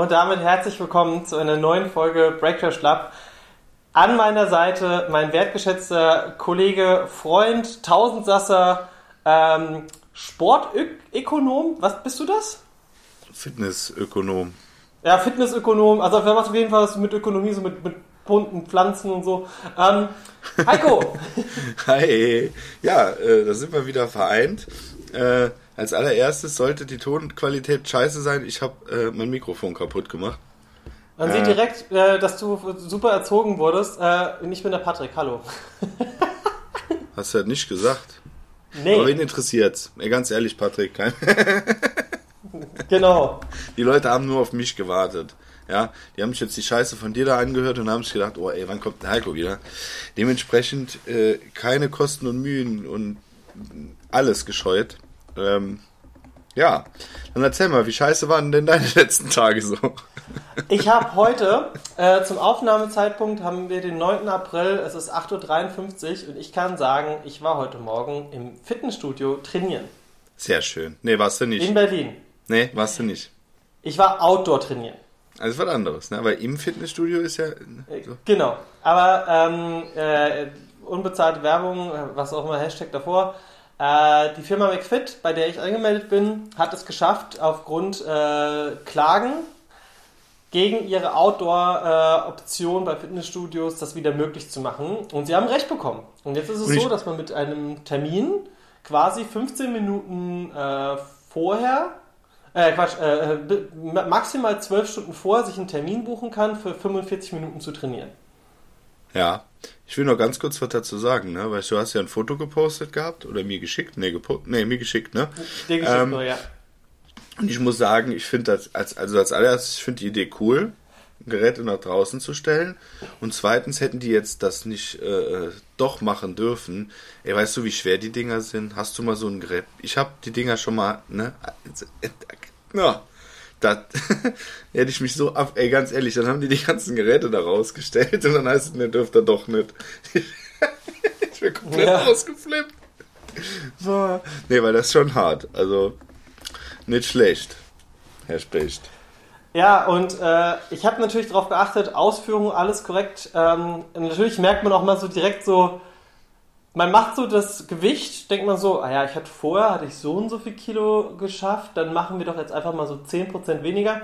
Und damit herzlich willkommen zu einer neuen Folge Breakfast Lab. An meiner Seite mein wertgeschätzter Kollege, Freund, Tausendsasser, ähm, Sportökonom. Was bist du das? Fitnessökonom. Ja, Fitnessökonom. Also wer macht auf jeden Fall was mit Ökonomie, so mit, mit bunten Pflanzen und so. Ähm, Heiko! Hi! Ja, äh, da sind wir wieder vereint. Äh, als allererstes sollte die Tonqualität scheiße sein. Ich habe äh, mein Mikrofon kaputt gemacht. Man sieht direkt, äh, dass du super erzogen wurdest. Äh, ich bin der Patrick, hallo. Hast du halt nicht gesagt. Nee. Aber wen interessiert's? Ganz ehrlich, Patrick. Kein genau. die Leute haben nur auf mich gewartet. Ja, die haben sich jetzt die Scheiße von dir da angehört und haben sich gedacht, oh ey, wann kommt der Heiko wieder? Dementsprechend äh, keine Kosten und Mühen und alles gescheut. Ähm, ja, dann erzähl mal, wie scheiße waren denn deine letzten Tage so? Ich habe heute, äh, zum Aufnahmezeitpunkt haben wir den 9. April, es ist 8.53 Uhr und ich kann sagen, ich war heute Morgen im Fitnessstudio trainieren. Sehr schön. Nee, warst du nicht. In Berlin. Nee, warst du nicht. Ich war Outdoor trainieren. Also was anderes, ne? Aber im Fitnessstudio ist ja. Äh, So. Genau. Aber ähm, äh, unbezahlte Werbung, was auch immer Hashtag davor. Äh, die Firma McFit, bei der ich angemeldet bin, hat es geschafft, aufgrund äh, Klagen gegen ihre Outdoor-Option bei Fitnessstudios das wieder möglich zu machen. Und sie haben recht bekommen. Und jetzt ist es so, dass man mit einem Termin quasi 15 Minuten äh, vorher, äh, Quatsch, äh, b- maximal 12 Stunden vorher sich einen Termin buchen kann, für 45 Minuten zu trainieren. Ja. Ich will noch ganz kurz was dazu sagen, ne? Weil du hast ja ein Foto gepostet gehabt oder mir geschickt. Nee, gepo nee mir geschickt, ne? Der geschickt Ähm, nur, ja. Und ich muss sagen, ich finde das, als, also als allererstes, ich finde die Idee cool, Geräte nach draußen zu stellen. Und zweitens hätten die jetzt das nicht äh, doch machen dürfen. Ey, weißt du, wie schwer die Dinger sind? Hast du mal so ein Gerät? Ich habe die Dinger schon mal, ne? Ja, da hätte ich mich so ab, ey, ganz ehrlich, dann haben die die ganzen Geräte da rausgestellt und dann heißt es, ne, dürft ihr doch nicht. ich bin komplett Ja. ausgeflippt. So. Nee, weil das ist schon hart. Also, nicht schlecht, Herr Specht. Ja, und äh, ich habe natürlich darauf geachtet, Ausführung, alles korrekt. Ähm, natürlich merkt man auch mal so direkt so, man macht so das Gewicht, denkt man so, ah ja, ich hatte vorher, hatte ich so und so viel Kilo geschafft, dann machen wir doch jetzt einfach mal so 10% weniger.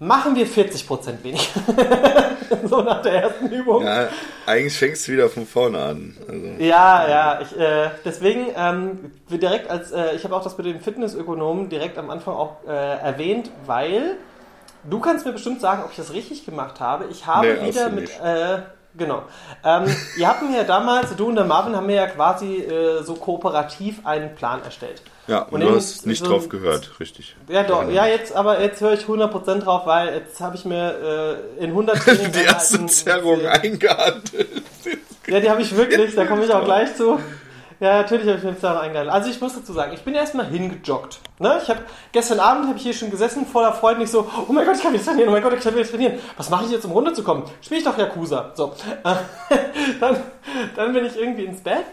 Machen wir 40% weniger. so nach der ersten Übung. Ja, eigentlich fängst du wieder von vorne an. Also, Ja, ja, ich, äh, deswegen, ähm, wir direkt als, äh, ich habe auch das mit dem Fitnessökonomen direkt am Anfang auch äh, erwähnt, weil du kannst mir bestimmt sagen, ob ich das richtig gemacht habe. Ich habe Nee, wieder mit, äh, genau, ähm, ihr habt mir ja damals, du und der Marvin haben mir ja quasi äh, so kooperativ einen Plan erstellt. ja, und, Und du hast nicht so- drauf gehört, richtig. Ja, doch, ja, jetzt, aber jetzt höre ich 100% drauf, weil jetzt habe ich mir äh, in 100 Trainingseinheiten- Die erste Zerrung eingehandelt. Ja, die habe ich wirklich, da komme ich auch gleich zu. Ja, natürlich habe ich mir Zahlen eingeladen. Also ich muss dazu sagen, ich bin erstmal hingejoggt. Ne? Ich habe gestern Abend habe ich hier schon gesessen, voller Freude, nicht so, oh mein Gott, ich kann wieder trainieren, oh mein Gott, ich kann wieder trainieren. Was mache ich jetzt, um runterzukommen? Spiele ich doch Yakuza. So. dann, dann bin ich irgendwie ins Bett.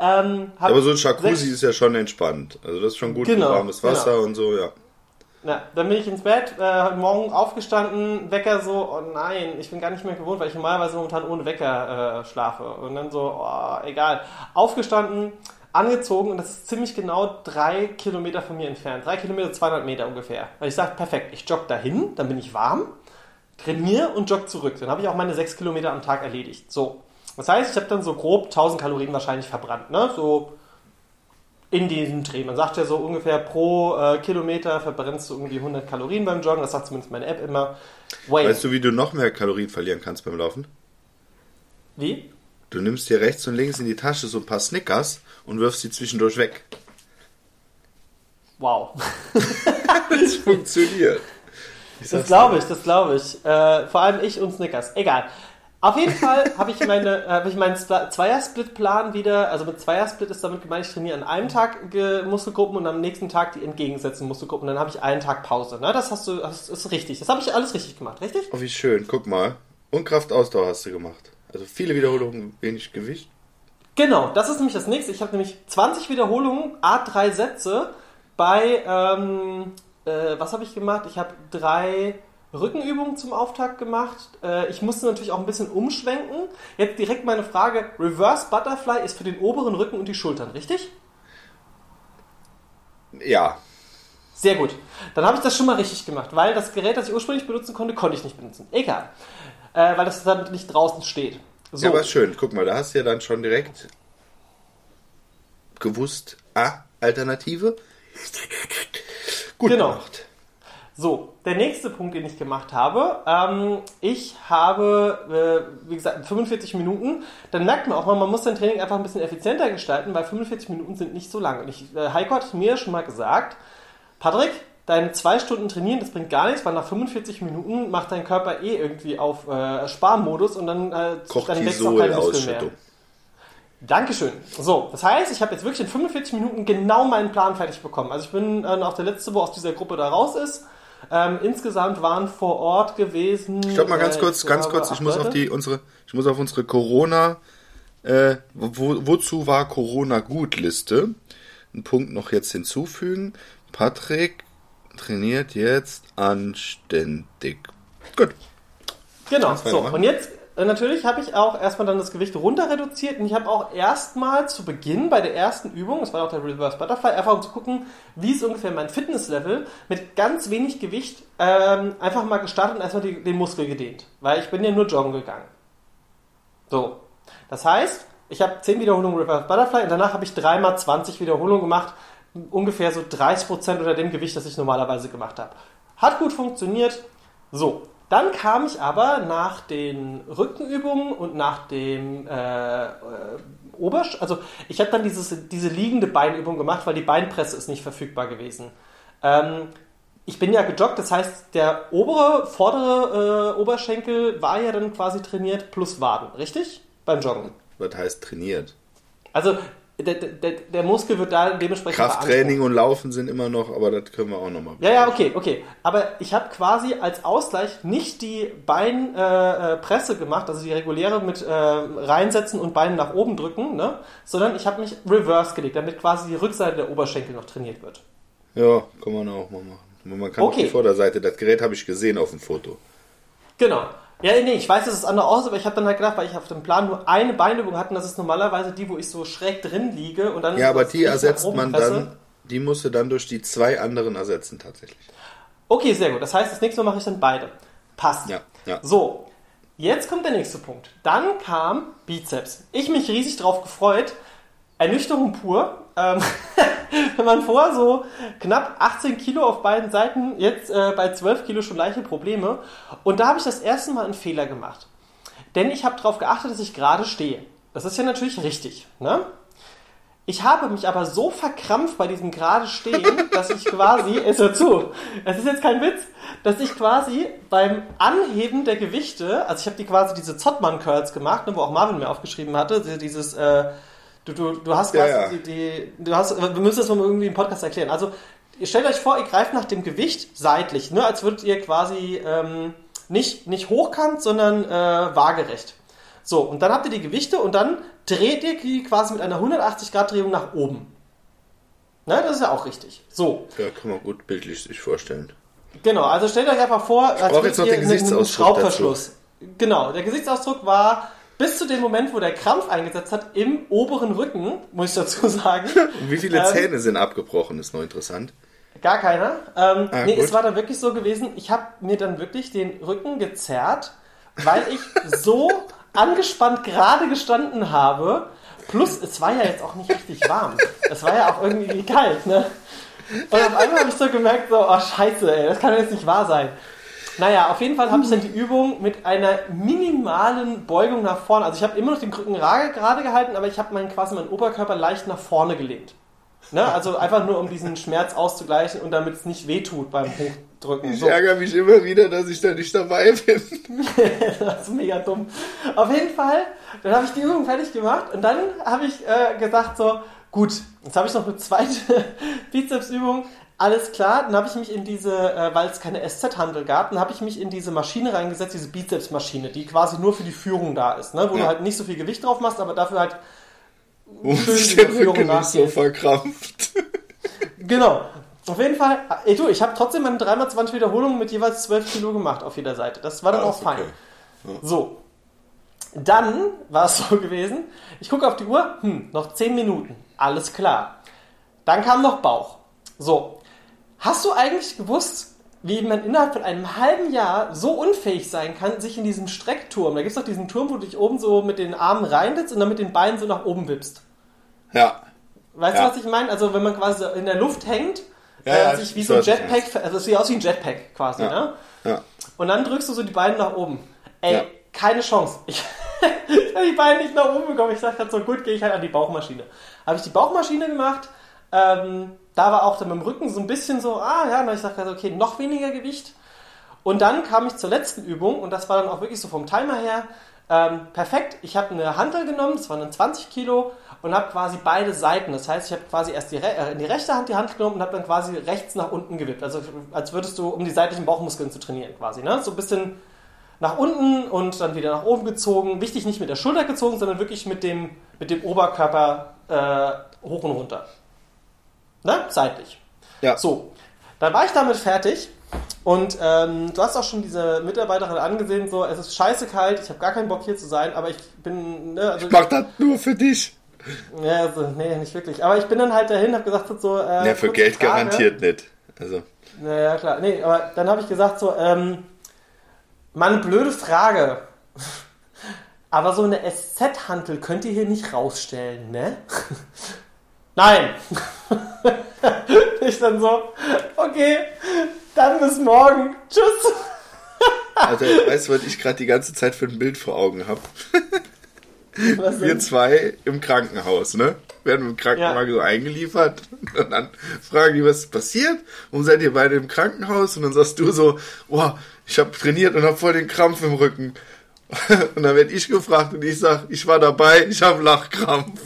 Ähm, Aber so ein Jacuzzi ist ja schon entspannt. Also das ist schon gut für Genau, warmes Wasser genau. und so, ja. Na, dann bin ich ins Bett, äh, heute Morgen aufgestanden, Wecker so, oh nein, ich bin gar nicht mehr gewohnt, weil ich normalerweise momentan ohne Wecker äh, schlafe. Und dann so, oh, egal. Aufgestanden, angezogen und das ist ziemlich genau drei Kilometer von mir entfernt. Drei Kilometer, 200 Meter ungefähr. Weil ich sage, perfekt, ich jogge dahin, dann bin ich warm, trainiere und jogge zurück. Dann habe ich auch meine sechs Kilometer am Tag erledigt. So. Das heißt, ich habe dann so grob 1000 Kalorien wahrscheinlich verbrannt, ne? So in diesem Dreh. Man sagt ja so ungefähr pro äh, Kilometer verbrennst du irgendwie 100 Kalorien beim Joggen. Das sagt zumindest meine App immer. Wait, Weißt du, wie du noch mehr Kalorien verlieren kannst beim Laufen? wie? Du nimmst dir rechts und links in die Tasche so ein paar Snickers und wirfst sie zwischendurch weg. Wow. Das funktioniert. Das glaube ich, das glaube ich. Äh, vor allem ich und Snickers. Egal. Auf jeden Fall habe ich, meine, hab ich meinen Zweiersplit-Plan wieder, also mit Zweiersplit ist damit gemeint, ich trainiere an einem Tag Muskelgruppen und am nächsten Tag die entgegengesetzten Muskelgruppen. Dann habe ich einen Tag Pause. Ne? Das hast du, das ist richtig. Das habe ich alles richtig gemacht, richtig? Oh, wie schön. Guck mal. Und Kraftausdauer hast du gemacht. Also viele Wiederholungen, wenig Gewicht. Genau, das ist nämlich das nächste. Ich habe nämlich 20 Wiederholungen, A3 Sätze bei, ähm, äh, was habe ich gemacht? Ich habe drei Rückenübungen zum Auftakt gemacht. Äh, ich musste natürlich auch ein bisschen umschwenken. Jetzt direkt meine Frage: Reverse Butterfly ist für den oberen Rücken und die Schultern, richtig? Ja. Sehr gut. Dann habe ich das schon mal richtig gemacht, weil das Gerät, das ich ursprünglich benutzen konnte, konnte ich nicht benutzen. Egal. Äh, weil das dann nicht draußen steht. So. Ja, aber schön. Guck mal, da hast du ja dann schon direkt gewusst, ah, Alternative. Gut genau. gemacht. So, der nächste Punkt, den ich gemacht habe, ähm, ich habe, äh, wie gesagt, 45 Minuten, dann merkt man auch mal, man muss sein Training einfach ein bisschen effizienter gestalten, weil 45 Minuten sind nicht so lang. Und ich, äh, Heiko hat mir schon mal gesagt, Patrick, deine zwei Stunden trainieren, das bringt gar nichts, weil nach 45 Minuten macht dein Körper eh irgendwie auf äh, Sparmodus und dann, äh, dann wächst auch kein Muskel mehr. Dankeschön. So, das heißt, ich habe jetzt wirklich in 45 Minuten genau meinen Plan fertig bekommen. Also ich bin äh, auch der Letzte, wo aus dieser Gruppe da raus ist. Ähm, insgesamt waren vor Ort gewesen. Ich glaube mal ganz äh, kurz, ganz kurz. Ich muss auf die unsere, ich muss auf unsere Corona. Äh, wo, wozu war Corona gut Liste? Einen Punkt noch jetzt hinzufügen. Patrick trainiert jetzt anständig. Gut. Genau. So und jetzt natürlich habe ich auch erstmal dann das Gewicht runter reduziert und ich habe auch erstmal zu Beginn bei der ersten Übung, das war auch der Reverse Butterfly, einfach um zu gucken, wie ist ungefähr mein Fitnesslevel, mit ganz wenig Gewicht ähm, einfach mal gestartet und erstmal die, den Muskel gedehnt. Weil ich bin ja nur joggen gegangen. So. Das heißt, ich habe 10 Wiederholungen Reverse Butterfly und danach habe ich dreimal 20 Wiederholungen gemacht, ungefähr so 30% unter dem Gewicht, das ich normalerweise gemacht habe. Hat gut funktioniert. So, dann kam ich aber nach den Rückenübungen und nach dem äh, äh, Obersch... Also ich habe dann dieses, diese liegende Beinübung gemacht, weil die Beinpresse ist nicht verfügbar gewesen. Ähm, ich bin ja gejoggt, das heißt, der obere, vordere äh, Oberschenkel war ja dann quasi trainiert plus Waden, richtig? Beim Joggen. Was heißt trainiert? Also der, der, der Muskel wird da dementsprechend Krafttraining und Laufen sind immer noch, aber das können wir auch nochmal. Ja, ja, okay, okay. Aber ich habe quasi als Ausgleich nicht die Beinpresse äh, äh gemacht, also die reguläre mit äh, reinsetzen und Beine nach oben drücken, ne? sondern ich habe mich reverse gelegt, damit quasi die Rückseite der Oberschenkel noch trainiert wird. Ja, kann man auch mal machen. Man kann okay. die Vorderseite, das Gerät habe ich gesehen auf dem Foto. Genau. Ja, nee, ich weiß, dass es anders aussieht, aber ich habe dann halt gedacht, weil ich auf dem Plan nur eine Beinübung hatte, das ist normalerweise die, wo ich so schräg drin liege und dann. Ja, aber die ersetzt man dann, die musst du dann durch die zwei anderen ersetzen tatsächlich. Okay, sehr gut. Das heißt, das nächste Mal mache ich dann beide. Passt. Ja, ja. So, jetzt kommt der nächste Punkt. Dann kam Bizeps. Ich mich riesig drauf gefreut. Ernüchterung pur. Ähm, wenn man vor so knapp 18 Kilo auf beiden Seiten, jetzt äh, bei 12 Kilo schon leichte Probleme. Und da habe ich das erste Mal einen Fehler gemacht. Denn ich habe darauf geachtet, dass ich gerade stehe. Das ist ja natürlich richtig. Ne? Ich habe mich aber so verkrampft bei diesem gerade Stehen, dass ich quasi, es hört zu, es ist jetzt kein Witz, dass ich quasi beim Anheben der Gewichte, also ich habe die quasi diese Zottmann Curls gemacht, ne, wo auch Marvin mir aufgeschrieben hatte, dieses äh, Du, du, du hast quasi ja, ja. Die, die, du hast, wir müssen das mal irgendwie im Podcast erklären. Also, ihr stellt euch vor, ihr greift nach dem Gewicht seitlich, ne, als würdet ihr quasi ähm, nicht, nicht hochkant, sondern äh, waagerecht. So, und dann habt ihr die Gewichte und dann dreht ihr die quasi mit einer 180-Grad-Drehung nach oben. Ne, das ist ja auch richtig. So. Ja, kann man gut bildlich sich vorstellen. Genau, also stellt euch einfach vor, als würdet jetzt noch den Gesichtsausdruck Schraubverschluss. Dazu. Genau, der Gesichtsausdruck war bis zu dem Moment, wo der Krampf eingesetzt hat, im oberen Rücken, muss ich dazu sagen. Und wie viele ähm, Zähne sind abgebrochen, ist noch interessant. Gar keiner. Ähm, ah, nee, gut. es war dann wirklich so gewesen, ich habe mir dann wirklich den Rücken gezerrt, weil ich so angespannt gerade gestanden habe. Plus, es war ja jetzt auch nicht richtig warm. Es war ja auch irgendwie kalt, ne? Und auf einmal habe ich so gemerkt, so, oh scheiße, ey, das kann jetzt nicht wahr sein. Naja, auf jeden Fall habe ich dann die Übung mit einer minimalen Beugung nach vorne. Also ich habe immer noch den Krücken gerade gehalten, aber ich habe meinen quasi meinen Oberkörper leicht nach vorne gelehnt. Ne? Also einfach nur, um diesen Schmerz auszugleichen und damit es nicht wehtut beim Hochdrücken. Ich so. ärgere mich immer wieder, dass ich da nicht dabei bin. das ist mega dumm. Auf jeden Fall, dann habe ich die Übung fertig gemacht und dann habe ich äh, gesagt so, gut, jetzt habe ich noch eine zweite Bizepsübung alles klar, dann habe ich mich in diese, äh, weil es keine SZ-Handel gab, dann habe ich mich in diese Maschine reingesetzt, diese Bizeps-Maschine, die quasi nur für die Führung da ist, ne? wo ja. du halt nicht so viel Gewicht drauf machst, aber dafür halt Wo schön die Führung nicht so verkrampft. genau. Auf jeden Fall, ey du, ich habe trotzdem meine 3x20 Wiederholungen mit jeweils 12 Kilo gemacht auf jeder Seite. Das war dann Ah, auch fein. okay. So. Dann war es so gewesen, ich gucke auf die Uhr, hm, noch 10 Minuten. Alles klar. Dann kam noch Bauch. So. Hast du eigentlich gewusst, wie man innerhalb von einem halben Jahr so unfähig sein kann, sich in diesem Streckturm, da gibt es doch diesen Turm, wo du dich oben so mit den Armen reinsetzt und dann mit den Beinen so nach oben wippst. Ja. Weißt Ja. du, was ich meine? Also wenn man quasi in der Luft hängt, Ja, äh, ja, sich ich wie so ein Jetpack, also es sieht aus wie ein Jetpack quasi, ne? Ja. Und dann drückst du so die Beine nach oben. Ey, keine Chance. Ich, ich habe die Beine nicht nach oben bekommen. Ich dachte so, gut, gehe ich halt an die Bauchmaschine. Habe ich die Bauchmaschine gemacht. Ähm, da war auch dann mit dem Rücken so ein bisschen so, ah ja, und ich dachte, also, okay, noch weniger Gewicht. Und dann kam ich zur letzten Übung und das war dann auch wirklich so vom Timer her ähm, perfekt. Ich habe eine Hantel genommen, das waren dann 20 Kilo und habe quasi beide Seiten. Das heißt, ich habe quasi erst die, äh, in die rechte Hand die Hand genommen und habe dann quasi rechts nach unten gewippt. Also als würdest du, um die seitlichen Bauchmuskeln zu trainieren quasi. Ne? So ein bisschen nach unten und dann wieder nach oben gezogen. Wichtig nicht mit der Schulter gezogen, sondern wirklich mit dem, mit dem Oberkörper äh, hoch und runter. Ne? Seitlich. Ja. So, dann war ich damit fertig und ähm, du hast auch schon diese Mitarbeiterin angesehen, so, es ist scheiße kalt, ich habe gar keinen Bock hier zu sein, aber ich bin, ne, also, Ich mach das nur für dich. ja, also, nee, nicht wirklich, aber ich bin dann halt dahin, habe gesagt so, äh, Ja, für Geld Frage. garantiert nicht. Also, Naja, klar, nee, aber dann habe ich gesagt so, ähm, mal eine blöde Frage, aber so eine SZ-Hantel könnt ihr hier nicht rausstellen, ne? Nein. ich dann so, okay, dann bis morgen. Tschüss. also weißt du, was ich gerade die ganze Zeit für ein Bild vor Augen habe? Wir zwei im Krankenhaus, ne? Werden im Krankenwagen so eingeliefert und dann fragen die, was ist passiert? Und seid ihr beide im Krankenhaus? Und dann sagst du so, boah, ich habe trainiert und habe voll den Krampf im Rücken. Und dann werde ich gefragt und ich sag, ich war dabei, ich habe Lachkrampf.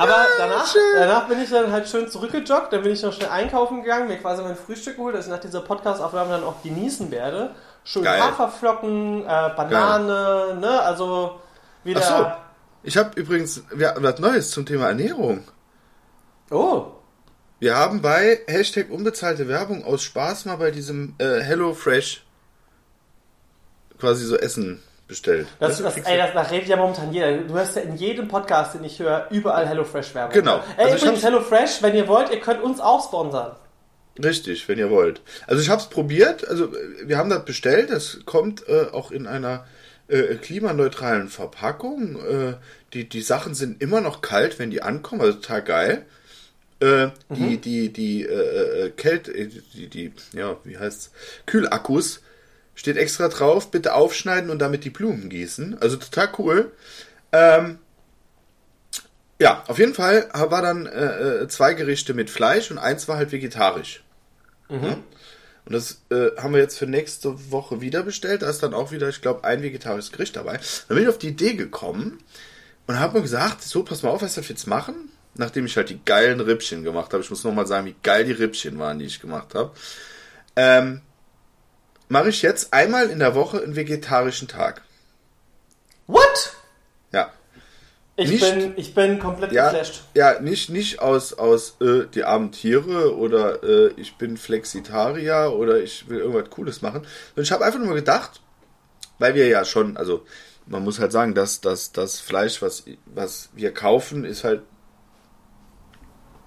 Aber danach, danach bin ich dann halt schön zurückgejoggt, dann bin ich noch schnell einkaufen gegangen, mir quasi mein Frühstück geholt, das ich nach dieser Podcast-Aufnahme dann auch genießen werde. Schön Geil. Haferflocken, äh, Banane, ne, also wieder... Ach so. Ich habe übrigens wir haben was Neues zum Thema Ernährung. Oh, Wir haben bei Hashtag unbezahlte Werbung aus Spaß mal bei diesem äh, Hello Fresh quasi so Essen bestellt. Das, das, kriegst ey, das, das redet ja momentan jeder. Du hörst ja in jedem Podcast, den ich höre, überall HelloFresh-Werbung. Genau. Ey, Also übrigens, HelloFresh, wenn ihr wollt, ihr könnt uns auch sponsern. Richtig, wenn ihr wollt. Also ich habe es probiert, also wir haben das bestellt, das kommt äh, auch in einer äh, klimaneutralen Verpackung. Äh, die, die Sachen sind immer noch kalt, wenn die ankommen, also total geil. Äh, Die, die, die äh, äh, Kälte, äh, die, die, ja, wie heißt's? Kühlakkus steht extra drauf, bitte aufschneiden und damit die Blumen gießen. Also total cool. Ähm, ja, auf jeden Fall war dann äh, äh, zwei Gerichte mit Fleisch und eins war halt vegetarisch. Ja? Und das äh, haben wir jetzt für nächste Woche wieder bestellt. Da ist dann auch wieder, ich glaube, ein vegetarisches Gericht dabei. Dann bin ich auf die Idee gekommen und habe mir gesagt, so, pass mal auf, was darf ich jetzt machen? Nachdem ich halt die geilen Rippchen gemacht habe. Ich muss nochmal sagen, wie geil die Rippchen waren, die ich gemacht habe. Ähm, mache ich jetzt einmal in der Woche einen vegetarischen Tag. What? Ja. Ich, Nicht- bin, ich bin komplett Ja, geflasht. ja nicht, nicht aus, aus äh, die armen Tiere oder äh, ich bin Flexitarier oder ich will irgendwas Cooles machen. Und ich habe einfach nur gedacht, weil wir ja schon, also man muss halt sagen, dass, dass das Fleisch, was, was wir kaufen, ist halt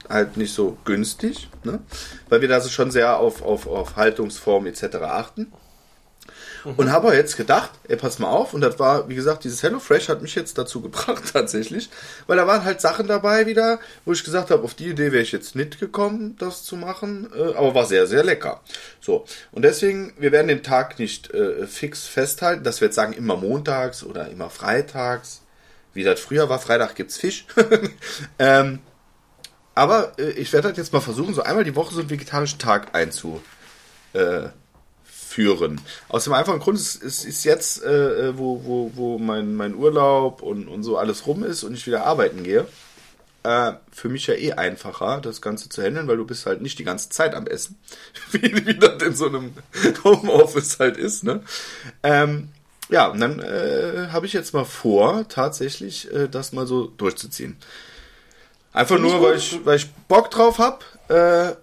halt nicht so günstig, ne? weil wir da so schon sehr auf, auf, auf Haltungsform etc. achten. Und habe aber jetzt gedacht, ey, pass mal auf. Und das war, wie gesagt, dieses HelloFresh hat mich jetzt dazu gebracht, tatsächlich. Weil da waren halt Sachen dabei wieder, wo ich gesagt habe, auf die Idee wäre ich jetzt nicht gekommen, das zu machen. Äh, aber war sehr, sehr lecker. So. Und deswegen, wir werden den Tag nicht äh, fix festhalten, dass wir jetzt sagen, immer montags oder immer freitags. Wie das früher war, Freitag gibt's Fisch. ähm, aber äh, ich werde halt jetzt mal versuchen, so einmal die Woche so einen vegetarischen Tag einzu, äh. Aus dem einfachen Grund, es, es ist jetzt, äh, wo, wo, wo mein, mein Urlaub und, und so alles rum ist und ich wieder arbeiten gehe, äh, für mich ja eh einfacher, das Ganze zu handeln, weil du bist halt nicht die ganze Zeit am Essen, wie, wie das in so einem Homeoffice halt ist. Ne? Ähm, ja, und dann äh, habe ich jetzt mal vor, tatsächlich äh, das mal so durchzuziehen. Einfach nur, weil ich, weil ich Bock drauf hab, äh,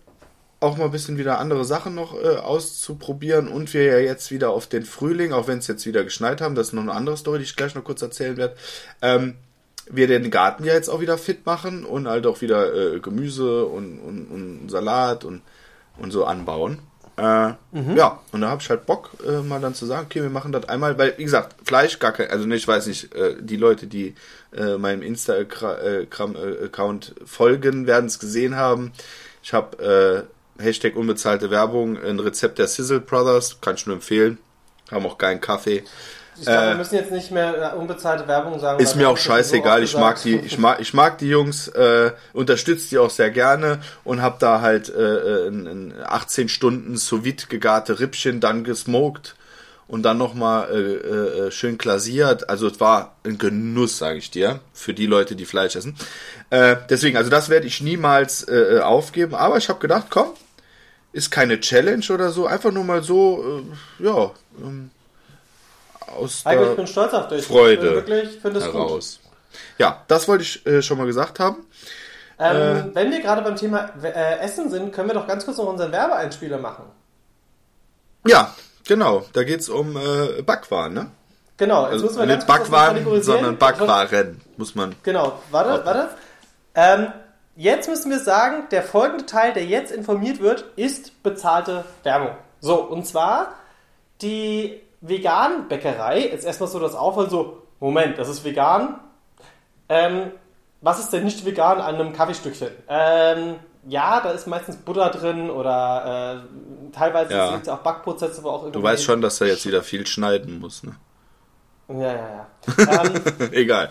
auch mal ein bisschen wieder andere Sachen noch äh, auszuprobieren. Und wir ja jetzt wieder auf den Frühling, auch wenn es jetzt wieder geschneit haben, das ist noch eine andere Story, die ich gleich noch kurz erzählen werde, ähm, wir den Garten ja jetzt auch wieder fit machen und halt auch wieder äh, Gemüse und, und, und Salat und, und so anbauen. Äh, Ja, und da habe ich halt Bock, äh, mal dann zu sagen, okay, wir machen das einmal, weil, wie gesagt, Fleisch gar kein, also ne, ich weiß nicht, äh, die Leute, die äh, meinem Instagram-Account folgen, werden es gesehen haben. Ich habe äh, Hashtag unbezahlte Werbung, ein Rezept der Sizzle Brothers, kann ich nur empfehlen. Haben auch geilen Kaffee. Ich glaube, wir Äh, müssen jetzt nicht mehr äh, unbezahlte Werbung sagen. Ist mir auch scheißegal, ich mag die, ich mag, ich mag die Jungs, äh, unterstütze die auch sehr gerne und hab da halt äh, ein, ein 18 Stunden sous vide gegarte Rippchen, dann gesmoked und dann nochmal äh, äh, schön glasiert. Also es war ein Genuss, sage ich dir, für die Leute, die Fleisch essen. Äh, deswegen, also das werde ich niemals äh, äh, aufgeben, aber ich habe gedacht, komm, ist keine Challenge oder so, einfach nur mal so, äh, ja, ähm, aus Heiko, der ich bin stolz auf dich. Freude wirklich, es gut. heraus. Ja, das wollte ich äh, schon mal gesagt haben. Ähm, Wenn wir gerade beim Thema äh, Essen sind, können wir doch ganz kurz noch unseren Werbeeinspieler machen. Ja, genau. Da geht's um äh, Backwaren, ne? Genau, jetzt Also müssen wir nicht Backwaren, sondern Backwaren, muss man. Genau, warte, Ordnung. warte. Ähm, jetzt müssen wir sagen, der folgende Teil, der jetzt informiert wird, ist bezahlte Werbung. So, und zwar die veganen Bäckerei, jetzt erstmal so das Auffall, so, Moment, das ist vegan. Ähm, was ist denn nicht vegan an einem Kaffeestückchen? Ähm, ja, da ist meistens Butter drin oder äh, teilweise Ja. sind es auch Backprozesse, wo auch irgendwie... Du weißt schon, dass er jetzt wieder viel schneiden muss, ne? Ja, ja, ja. ähm, Egal.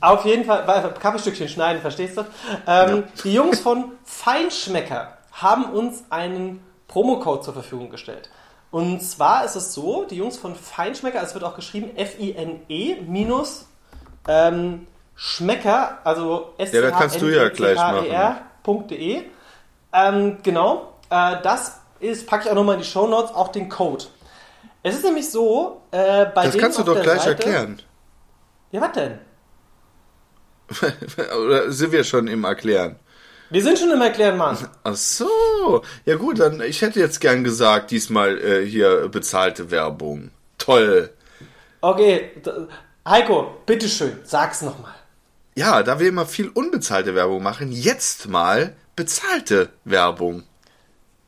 Auf jeden Fall, weil Kaffeestückchen schneiden, verstehst du? Ähm, Die Jungs von Feinschmecker haben uns einen Promocode zur Verfügung gestellt. Und zwar ist es so, die Jungs von Feinschmecker, es wird auch geschrieben F-I-N-E minus ähm, Schmecker, also s Ja, das kannst du ja gleich machen. .de. Ähm, genau, äh, das ist, packe ich auch nochmal in die Show Notes, auch den Code. Es ist nämlich so, äh, bei Das kannst du doch gleich Seite, erklären. Ja, was denn? Oder sind wir schon im Erklären? Wir sind schon im Erklären, Mann. Ach so. Ja gut, dann ich hätte jetzt gern gesagt, diesmal äh, hier bezahlte Werbung. Toll. Okay, Heiko, bitteschön, sag's nochmal. Ja, da wir immer viel unbezahlte Werbung machen, jetzt mal bezahlte Werbung.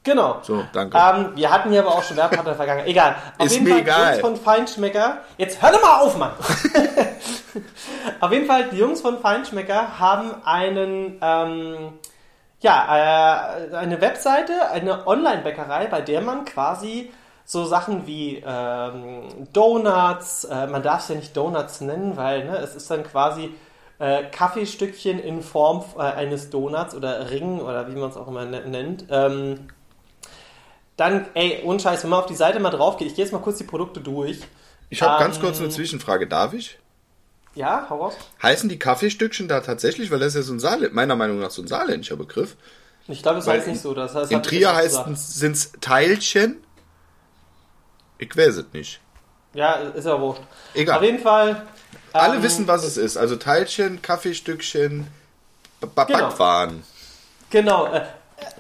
Genau. So, danke. Ähm, wir hatten hier aber auch schon Werbepartner in der Vergangenheit. Egal. Auf Ist jeden mir Fall egal. von Feinschmecker. Jetzt hör doch mal auf, Mann! auf jeden Fall, die Jungs von Feinschmecker haben einen, ähm, ja, äh, eine Webseite, eine Online-Bäckerei, bei der man quasi so Sachen wie ähm, Donuts, äh, man darf es ja nicht Donuts nennen, weil ne, es ist dann quasi äh, Kaffeestückchen in Form äh, eines Donuts oder Ring oder wie man es auch immer ne- nennt. Ähm, dann, ey, ohne Scheiß, wenn man auf die Seite mal drauf geht, ich gehe jetzt mal kurz die Produkte durch. Ich habe ganz ähm, kurz eine Zwischenfrage, darf ich? Ja, hau raus. Heißen die Kaffeestückchen da tatsächlich, weil das ist ja so ein Saarländ, meiner Meinung nach so ein saarländischer Begriff. Ich glaube, Weil heißt nicht so. Das heißt, In Trier gesagt. sind's Teilchen. Ich weiß es nicht. Ja, ist ja wurscht. Egal. Auf jeden Fall. Alle ähm, wissen, was es ist. Also Teilchen, Kaffeestückchen, Genau. Backwaren. Genau. Äh,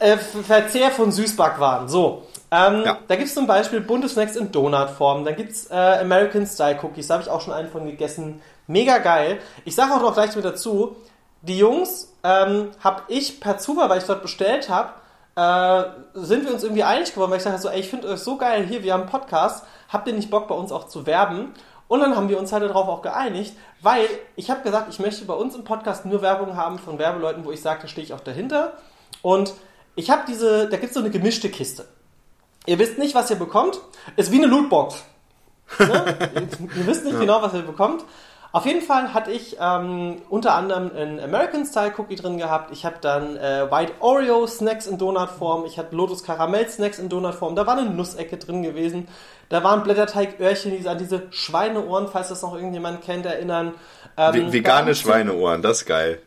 äh, Verzehr von Süßbackwaren. So. Ähm, Ja. Da gibt es zum Beispiel bunte Snacks in Donutform. Dann gibt es äh, American Style Cookies. Da habe ich auch schon einen von gegessen. Mega geil. Ich sage auch noch gleich mit dazu, die Jungs ähm, habe ich per Zufall, weil ich dort bestellt habe, äh, sind wir uns irgendwie einig geworden, weil ich sage so, ey, ich finde euch so geil hier, wir haben einen Podcast, habt ihr nicht Bock bei uns auch zu werben? Und dann haben wir uns halt darauf auch geeinigt, weil ich habe gesagt, ich möchte bei uns im Podcast nur Werbung haben von Werbeleuten, wo ich sage, da stehe ich auch dahinter. Und ich habe diese, da gibt es so eine gemischte Kiste. Ihr wisst nicht, was ihr bekommt. Ist wie eine Lootbox. Ne? ihr wisst nicht genau, was ihr bekommt. Auf jeden Fall hatte ich ähm, unter anderem einen American Style Cookie drin gehabt. Ich habe dann äh, White Oreo Snacks in Donutform. Ich hatte Lotus Karamell Snacks in Donutform. Da war eine Nussecke drin gewesen. Da waren Blätterteigöhrchen, die an diese Schweineohren, falls das noch irgendjemand kennt, erinnern. Ähm, Vegane Schweineohren, das ist geil.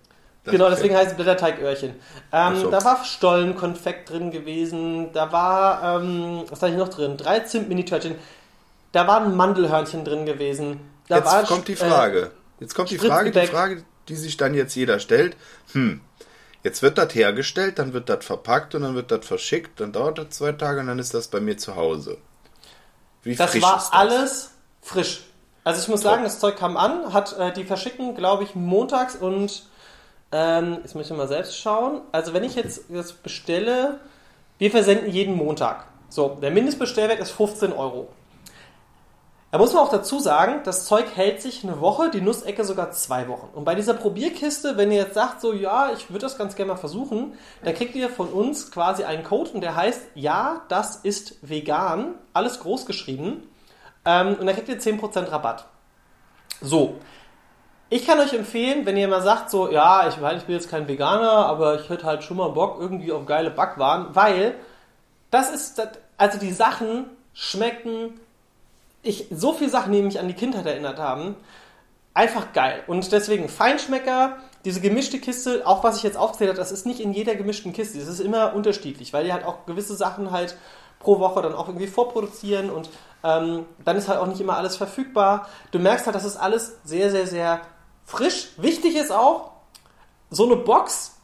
Das Genau, deswegen heißt es Blätterteigöhrchen. Ähm, so. Da war Stollenkonfekt drin gewesen. Da war, ähm, was hatte ich noch drin? Drei Zimt-Mini-Törtchen. Da waren Mandelhörnchen drin gewesen. Da war, Jetzt kommt die äh, Frage. Jetzt kommt die Frage, die. Frage, die sich dann jetzt jeder stellt. Hm, Jetzt wird das hergestellt, dann wird das verpackt und dann wird das verschickt, dann dauert das zwei Tage und dann ist das bei mir zu Hause. Wie das frisch war ist das? alles frisch. Also ich muss Top. sagen, das Zeug kam an, hat äh, die verschicken, glaube ich, montags und ähm, jetzt muss ich mal selbst schauen. Also wenn ich jetzt das bestelle, wir versenden jeden Montag. So, der Mindestbestellwert ist 15 Euro. Da muss man auch dazu sagen, das Zeug hält sich eine Woche, die Nussecke sogar zwei Wochen. Und bei dieser Probierkiste, wenn ihr jetzt sagt, so, ja, ich würde das ganz gerne mal versuchen, dann kriegt ihr von uns quasi einen Code und der heißt, ja, das ist vegan, alles groß geschrieben. Ähm, und dann kriegt ihr 10% Rabatt. So. Ich kann euch empfehlen, wenn ihr mal sagt, so, ja, ich, ich bin jetzt kein Veganer, aber ich hätte halt schon mal Bock irgendwie auf geile Backwaren, weil das ist, also die Sachen schmecken ich, so viele Sachen, die mich an die Kindheit erinnert haben, einfach geil. Und deswegen Feinschmecker, diese gemischte Kiste, auch was ich jetzt aufzählt habe, das ist nicht in jeder gemischten Kiste. Das ist immer unterschiedlich, weil die halt auch gewisse Sachen halt pro Woche dann auch irgendwie vorproduzieren und ähm, dann ist halt auch nicht immer alles verfügbar. Du merkst halt, das ist alles sehr, sehr, sehr frisch. Wichtig ist auch, so eine Box,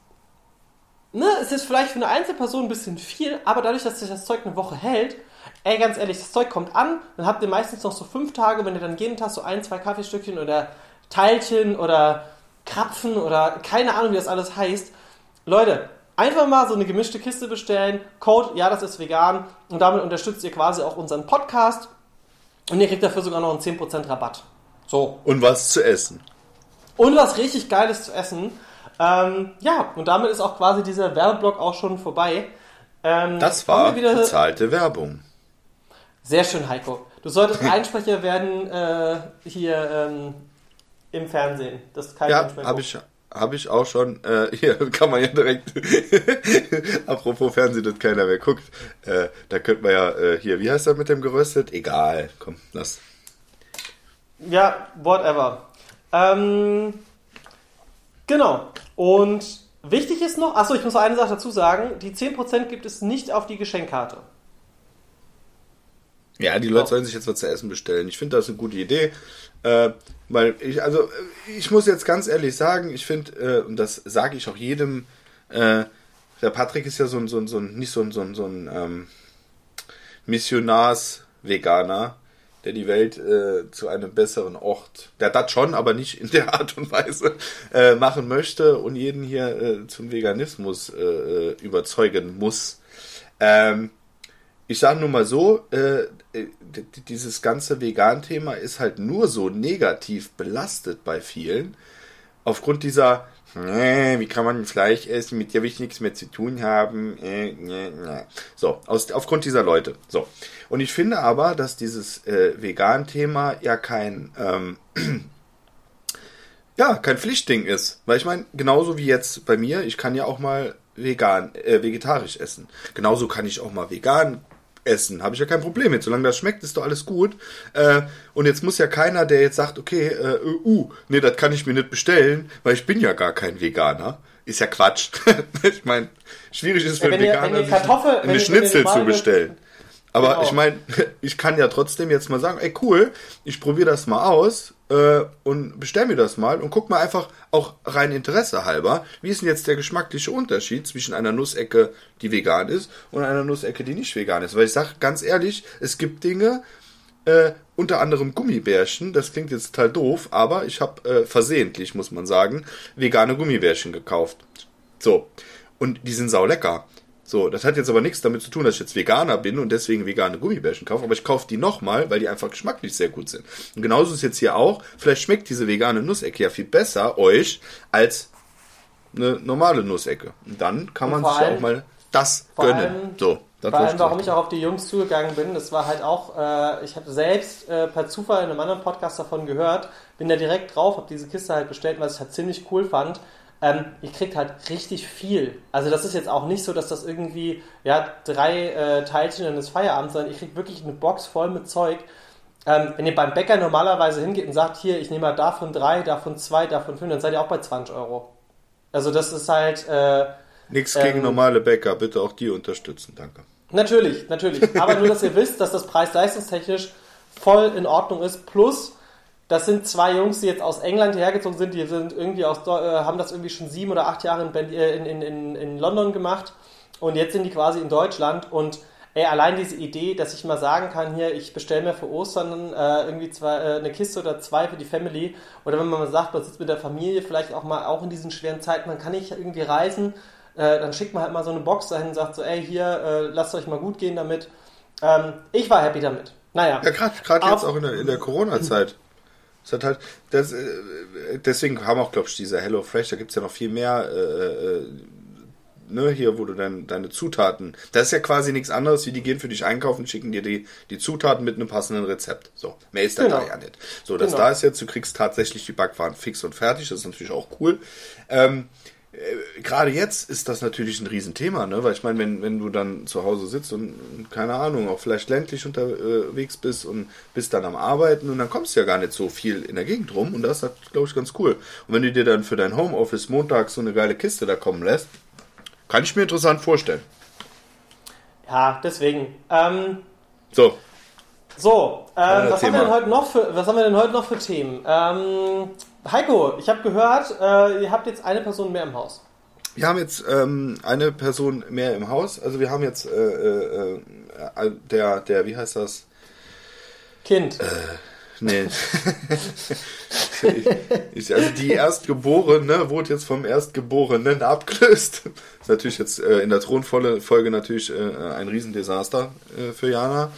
ne, es ist vielleicht für eine Einzelperson ein bisschen viel, aber dadurch, dass sich das Zeug eine Woche hält, Ey, ganz ehrlich, das Zeug kommt an, dann habt ihr meistens noch so fünf Tage, wenn ihr dann jeden Tag so ein, zwei Kaffeestückchen oder Teilchen oder Krapfen oder keine Ahnung, wie das alles heißt. Leute, einfach mal so eine gemischte Kiste bestellen. Code, ja, das ist vegan. Und damit unterstützt ihr quasi auch unseren Podcast. Und ihr kriegt dafür sogar noch einen 10% Rabatt. So. Und was zu essen. Und was richtig Geiles zu essen. Ähm, ja, und damit ist auch quasi dieser Werbeblock auch schon vorbei. Ähm, das war bezahlte Werbung. Sehr schön, Heiko. Du solltest Einsprecher werden äh, hier ähm, im Fernsehen. Das ist kein ja, habe ich, hab ich auch schon. Äh, hier kann man ja direkt, apropos Fernsehen, das keiner mehr guckt, äh, da könnte man ja äh, hier, wie heißt das mit dem geröstet? Egal, komm, lass. Ja, whatever. Ähm, genau. Und wichtig ist noch, achso, ich muss noch eine Sache dazu sagen, die 10% gibt es nicht auf die Geschenkkarte. Ja, die Leute sollen sich jetzt was zu essen bestellen. Ich finde das eine gute Idee. Äh, weil ich, also, ich muss jetzt ganz ehrlich sagen, ich finde, äh, und das sage ich auch jedem, äh, der Patrick ist ja so ein, so ein, so ein nicht so ein, so ein, so ein ähm, Missionars-Veganer, der die Welt äh, zu einem besseren Ort, der das schon, aber nicht in der Art und Weise äh, machen möchte und jeden hier äh, zum Veganismus äh, äh überzeugen muss. Ähm, ich sage nur mal so, äh, äh dieses ganze Vegan-Thema ist halt nur so negativ belastet bei vielen. Aufgrund dieser, äh, wie kann man Fleisch essen, mit der will ich nichts mehr zu tun haben. Äh, äh, äh. So, aus, aufgrund dieser Leute. So. Und ich finde aber, dass dieses äh, Vegan-Thema ja kein, ähm, ja, kein Pflichtding ist. Weil ich meine, genauso wie jetzt bei mir, ich kann ja auch mal vegan, äh, vegetarisch essen. Genauso kann ich auch mal vegan essen. Habe ich ja kein Problem mit. Solange das schmeckt, ist doch alles gut. Äh, und jetzt muss ja keiner, der jetzt sagt, okay, äh, uh, nee, das kann ich mir nicht bestellen, weil ich bin ja gar kein Veganer. Ist ja Quatsch. ich meine, schwierig ist es für ja, einen Veganer, ihr, Kartoffel, eine Schnitzel zu bestellen. Aber genau. ich meine, ich kann ja trotzdem jetzt mal sagen, ey cool, ich probiere das mal aus äh, und bestell mir das mal und guck mal einfach auch rein Interesse halber, wie ist denn jetzt der geschmackliche Unterschied zwischen einer Nussecke, die vegan ist, und einer Nussecke, die nicht vegan ist. Weil ich sage ganz ehrlich, es gibt Dinge, äh, unter anderem Gummibärchen, das klingt jetzt total doof, aber ich habe äh, versehentlich, muss man sagen, vegane Gummibärchen gekauft. So. Und die sind sau lecker. So, das hat jetzt aber nichts damit zu tun, dass ich jetzt Veganer bin und deswegen vegane Gummibärchen kaufe, aber ich kaufe die nochmal, weil die einfach geschmacklich sehr gut sind. Und genauso ist es jetzt hier auch, vielleicht schmeckt diese vegane Nussecke ja viel besser euch als eine normale Nussecke. Und dann kann man sich allem, auch mal das gönnen. Allem, so, das vor allem, warum ich auch auf die Jungs zugegangen bin, das war halt auch, äh, ich habe selbst äh, per Zufall in einem anderen Podcast davon gehört, bin da direkt drauf, habe diese Kiste halt bestellt, was ich halt ziemlich cool fand ähm, ich krieg halt richtig viel. Also das ist jetzt auch nicht so, dass das irgendwie, ja, drei äh, Teilchen in das Feierabend, sondern ich krieg wirklich eine Box voll mit Zeug. Ähm, wenn ihr beim Bäcker normalerweise hingeht und sagt, hier, ich nehme mal davon drei, davon zwei, davon fünf, dann seid ihr auch bei 20 Euro. Also das ist halt... Äh, Nichts gegen ähm, normale Bäcker, bitte auch die unterstützen, danke. Natürlich, natürlich. Aber nur, dass ihr wisst, dass das preis-leistungstechnisch voll in Ordnung ist. Plus, Das sind zwei Jungs, die jetzt aus England hergezogen sind. Die sind irgendwie aus, äh, haben das irgendwie schon sieben oder acht Jahre in, äh, in, in, in London gemacht. Und jetzt sind die quasi in Deutschland. Und ey, allein diese Idee, dass ich mal sagen kann, hier, ich bestelle mir für Ostern äh, irgendwie zwei, äh, eine Kiste oder zwei für die Family. Oder wenn man mal sagt, man sitzt mit der Familie, vielleicht auch mal auch in diesen schweren Zeiten, man kann nicht irgendwie reisen. Äh, dann schickt man halt mal so eine Box dahin und sagt so, ey, hier, äh, lasst euch mal gut gehen damit. Ähm, ich war happy damit. Naja. Ja, gerade jetzt auch in der, in der Corona-Zeit. Es hat halt, das, äh, deswegen haben auch, glaube ich, diese Hello Fresh, da gibt es ja noch viel mehr, äh, äh, ne, hier, wo du dann deine Zutaten, das ist ja quasi nichts anderes, wie die gehen für dich einkaufen, schicken dir die, die Zutaten mit einem passenden Rezept. So, mehr ist da Genau. ja nicht. So, das Genau. da ist jetzt, du kriegst tatsächlich die Backwaren fix und fertig, das ist natürlich auch cool. Ähm, äh, gerade jetzt ist das natürlich ein Riesenthema, ne? Weil ich meine, wenn, wenn du dann zu Hause sitzt und, und keine Ahnung, auch vielleicht ländlich unterwegs bist und bist dann am Arbeiten und dann kommst du ja gar nicht so viel in der Gegend rum und das ist, glaube ich, ganz cool. Und wenn du dir dann für dein Homeoffice montags so eine geile Kiste da kommen lässt, kann ich mir interessant vorstellen. Ja, deswegen. Ähm, So, so, ähm, was, haben wir denn heute noch für, was haben wir denn heute noch für Themen? Ähm, Heiko, ich habe gehört, äh, ihr habt jetzt eine Person mehr im Haus. wir haben jetzt ähm, eine Person mehr im Haus. Also wir haben jetzt äh, äh, äh, der, der, wie heißt das? Kind. Nee. ich, ich, also die Erstgeborene wurde jetzt vom Erstgeborenen abgelöst. Ist natürlich jetzt äh, in der Thronfolge natürlich äh, ein Riesendesaster äh, für Jana.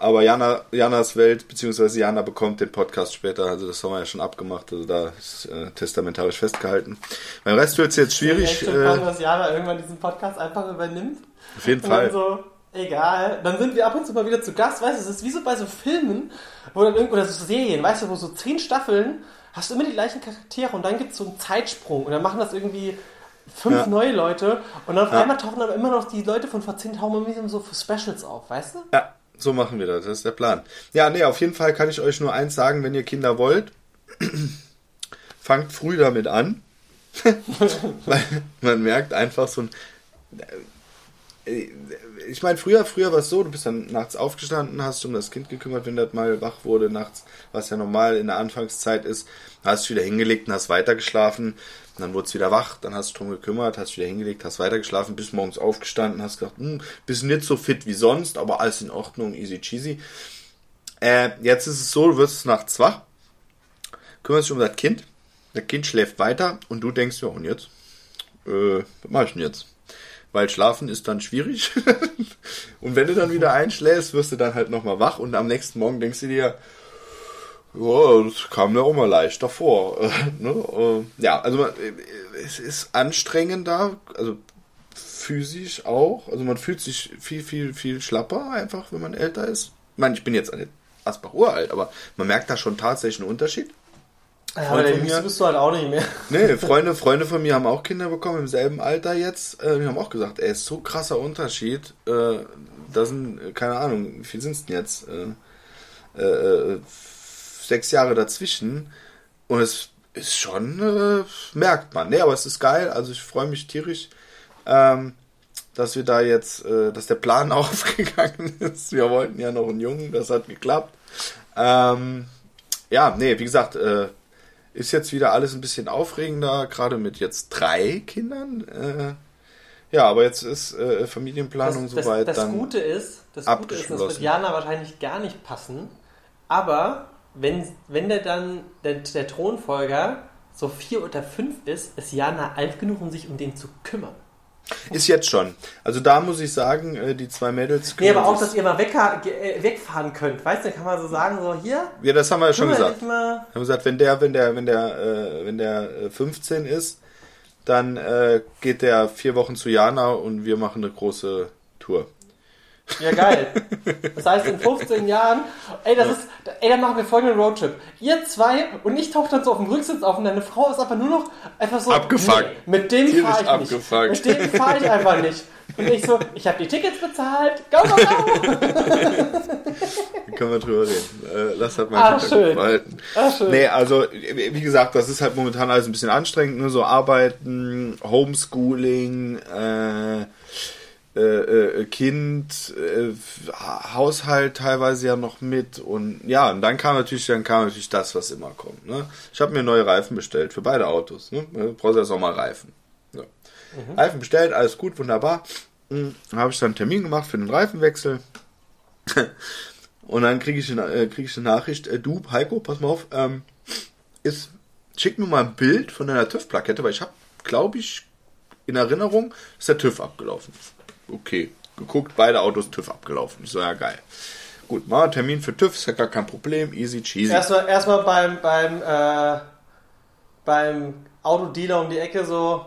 Aber Jana, Janas Welt, beziehungsweise Jana bekommt den Podcast später, also das haben wir ja schon abgemacht, also da ist äh, testamentarisch festgehalten. Beim Rest wird es jetzt schwierig. Kommen, Äh, dass Jana irgendwann diesen Podcast einfach übernimmt. auf jeden Und dann Fall. so, egal. Dann sind wir ab und zu mal wieder zu Gast, weißt du, es ist wie so bei so Filmen, wo dann irgendwo, oder so Serien, weißt du, wo so zehn Staffeln hast du immer die gleichen Charaktere und dann gibt es so einen Zeitsprung und dann machen das irgendwie fünf Ja. neue Leute und dann auf Ja. einmal tauchen aber immer noch die Leute von vor zehn Tagen so für Specials auf, weißt du? Ja, so machen wir das. Das ist der Plan. Ja, nee, auf jeden Fall kann ich euch nur eins sagen, wenn ihr Kinder wollt, fangt früh damit an. Weil man merkt einfach so ein. Ich meine, früher, früher war es so, du bist dann nachts aufgestanden, hast um das Kind gekümmert, wenn das mal wach wurde nachts, was ja normal in der Anfangszeit ist, hast dich wieder hingelegt und hast weitergeschlafen. Dann wurde es wieder wach, dann hast du drum gekümmert, hast dich wieder hingelegt, hast weitergeschlafen, bis morgens aufgestanden, hast gedacht, hm, bist nicht so fit wie sonst, aber alles in Ordnung, easy cheesy. Äh, jetzt ist es so, du wirst nachts wach, kümmerst dich um das Kind, das Kind schläft weiter und du denkst, ja, und jetzt? Äh, was mach ich denn jetzt? Weil schlafen ist dann schwierig. und wenn du dann wieder einschläfst, wirst du dann halt nochmal wach und am nächsten Morgen denkst du dir, ja, das kam mir auch mal leichter vor. Äh, ne? äh, ja, also man, äh, es ist anstrengender, also physisch auch. Also man fühlt sich viel, viel, viel schlapper einfach, wenn man älter ist. Ich meine, ich bin jetzt nicht Asbach uralt, aber man merkt da schon tatsächlich einen Unterschied. Ja, Freund aber der Jüngste mir- bist du halt auch nicht mehr. Nee, Freunde, Freunde von mir haben auch Kinder bekommen im selben Alter jetzt. Äh, die haben auch gesagt, ey, ist so krasser Unterschied. Äh, da sind, äh, keine Ahnung, wie viel sind es denn jetzt? Äh, äh, f- sechs Jahre dazwischen. Und es ist schon, äh, merkt man. Nee, aber es ist geil. Also ich freue mich tierisch, ähm, dass wir da jetzt, äh, dass der Plan aufgegangen ist. Wir wollten ja noch einen Jungen, das hat geklappt. Ähm, ja, nee, wie gesagt, äh, ist jetzt wieder alles ein bisschen aufregender, gerade mit jetzt drei Kindern. Äh, ja, aber jetzt ist äh, Familienplanung das, soweit das dann. Gute ist, das Gute ist, das wird. Jana wahrscheinlich gar nicht passen, aber wenn, wenn der dann, der, der Thronfolger so vier oder fünf ist, ist Jana alt genug, um sich um den zu kümmern. Ist jetzt schon. Also da muss ich sagen, äh, die zwei Mädels. Nee, aber auch, dass ihr mal ge- äh, wegfahren könnt. Weißt du, kann man so sagen, so hier, Ja, das haben wir ja schon gesagt. mal. Wir haben gesagt, wenn der, wenn der, wenn der, äh, wenn der äh, 15 ist, dann äh, geht der vier Wochen zu Jana und wir machen eine große Tour. Ja, geil. Das heißt, in 15 Jahren, ey, das ist, ey, dann machen wir folgenden Roadtrip. Ihr zwei und ich tauche dann so auf dem Rücksitz auf und deine Frau ist einfach nur noch einfach so. Abgefuckt. Nee, mit dem fahre ich abgefuckt. nicht. Mit dem fahre ich einfach nicht. Und ich so, ich habe die Tickets bezahlt. Go, go, go. Können wir drüber reden. Äh, lass halt mal Hinterkopf schön. behalten. Ah, schön. Nee, also wie gesagt, das ist halt momentan alles ein bisschen anstrengend, nur so Arbeiten, Homeschooling, äh, äh, äh, Kind, äh, Haushalt teilweise ja noch mit und ja, und dann kam natürlich, dann kam natürlich das, was immer kommt. Ne? Ich habe mir neue Reifen bestellt für beide Autos. Ne? Du brauchst ja Sommerreifen. Ja. Mhm. Reifen bestellt, alles gut, wunderbar. Dann hm, habe ich dann einen Termin gemacht für den Reifenwechsel. und dann kriege ich, äh, krieg ich eine Nachricht, äh, du, Heiko, pass mal auf, ähm, ist, schick mir mal ein Bild von deiner TÜV-Plakette, weil ich habe, glaube ich, in Erinnerung, dass der TÜV abgelaufen ist. Okay, geguckt, beide Autos TÜV abgelaufen. Ich so, ja geil. Gut, mal Termin für TÜV, ist ja gar kein Problem, easy cheesy. Erstmal, erstmal beim, beim, äh, beim Autodealer um die Ecke so,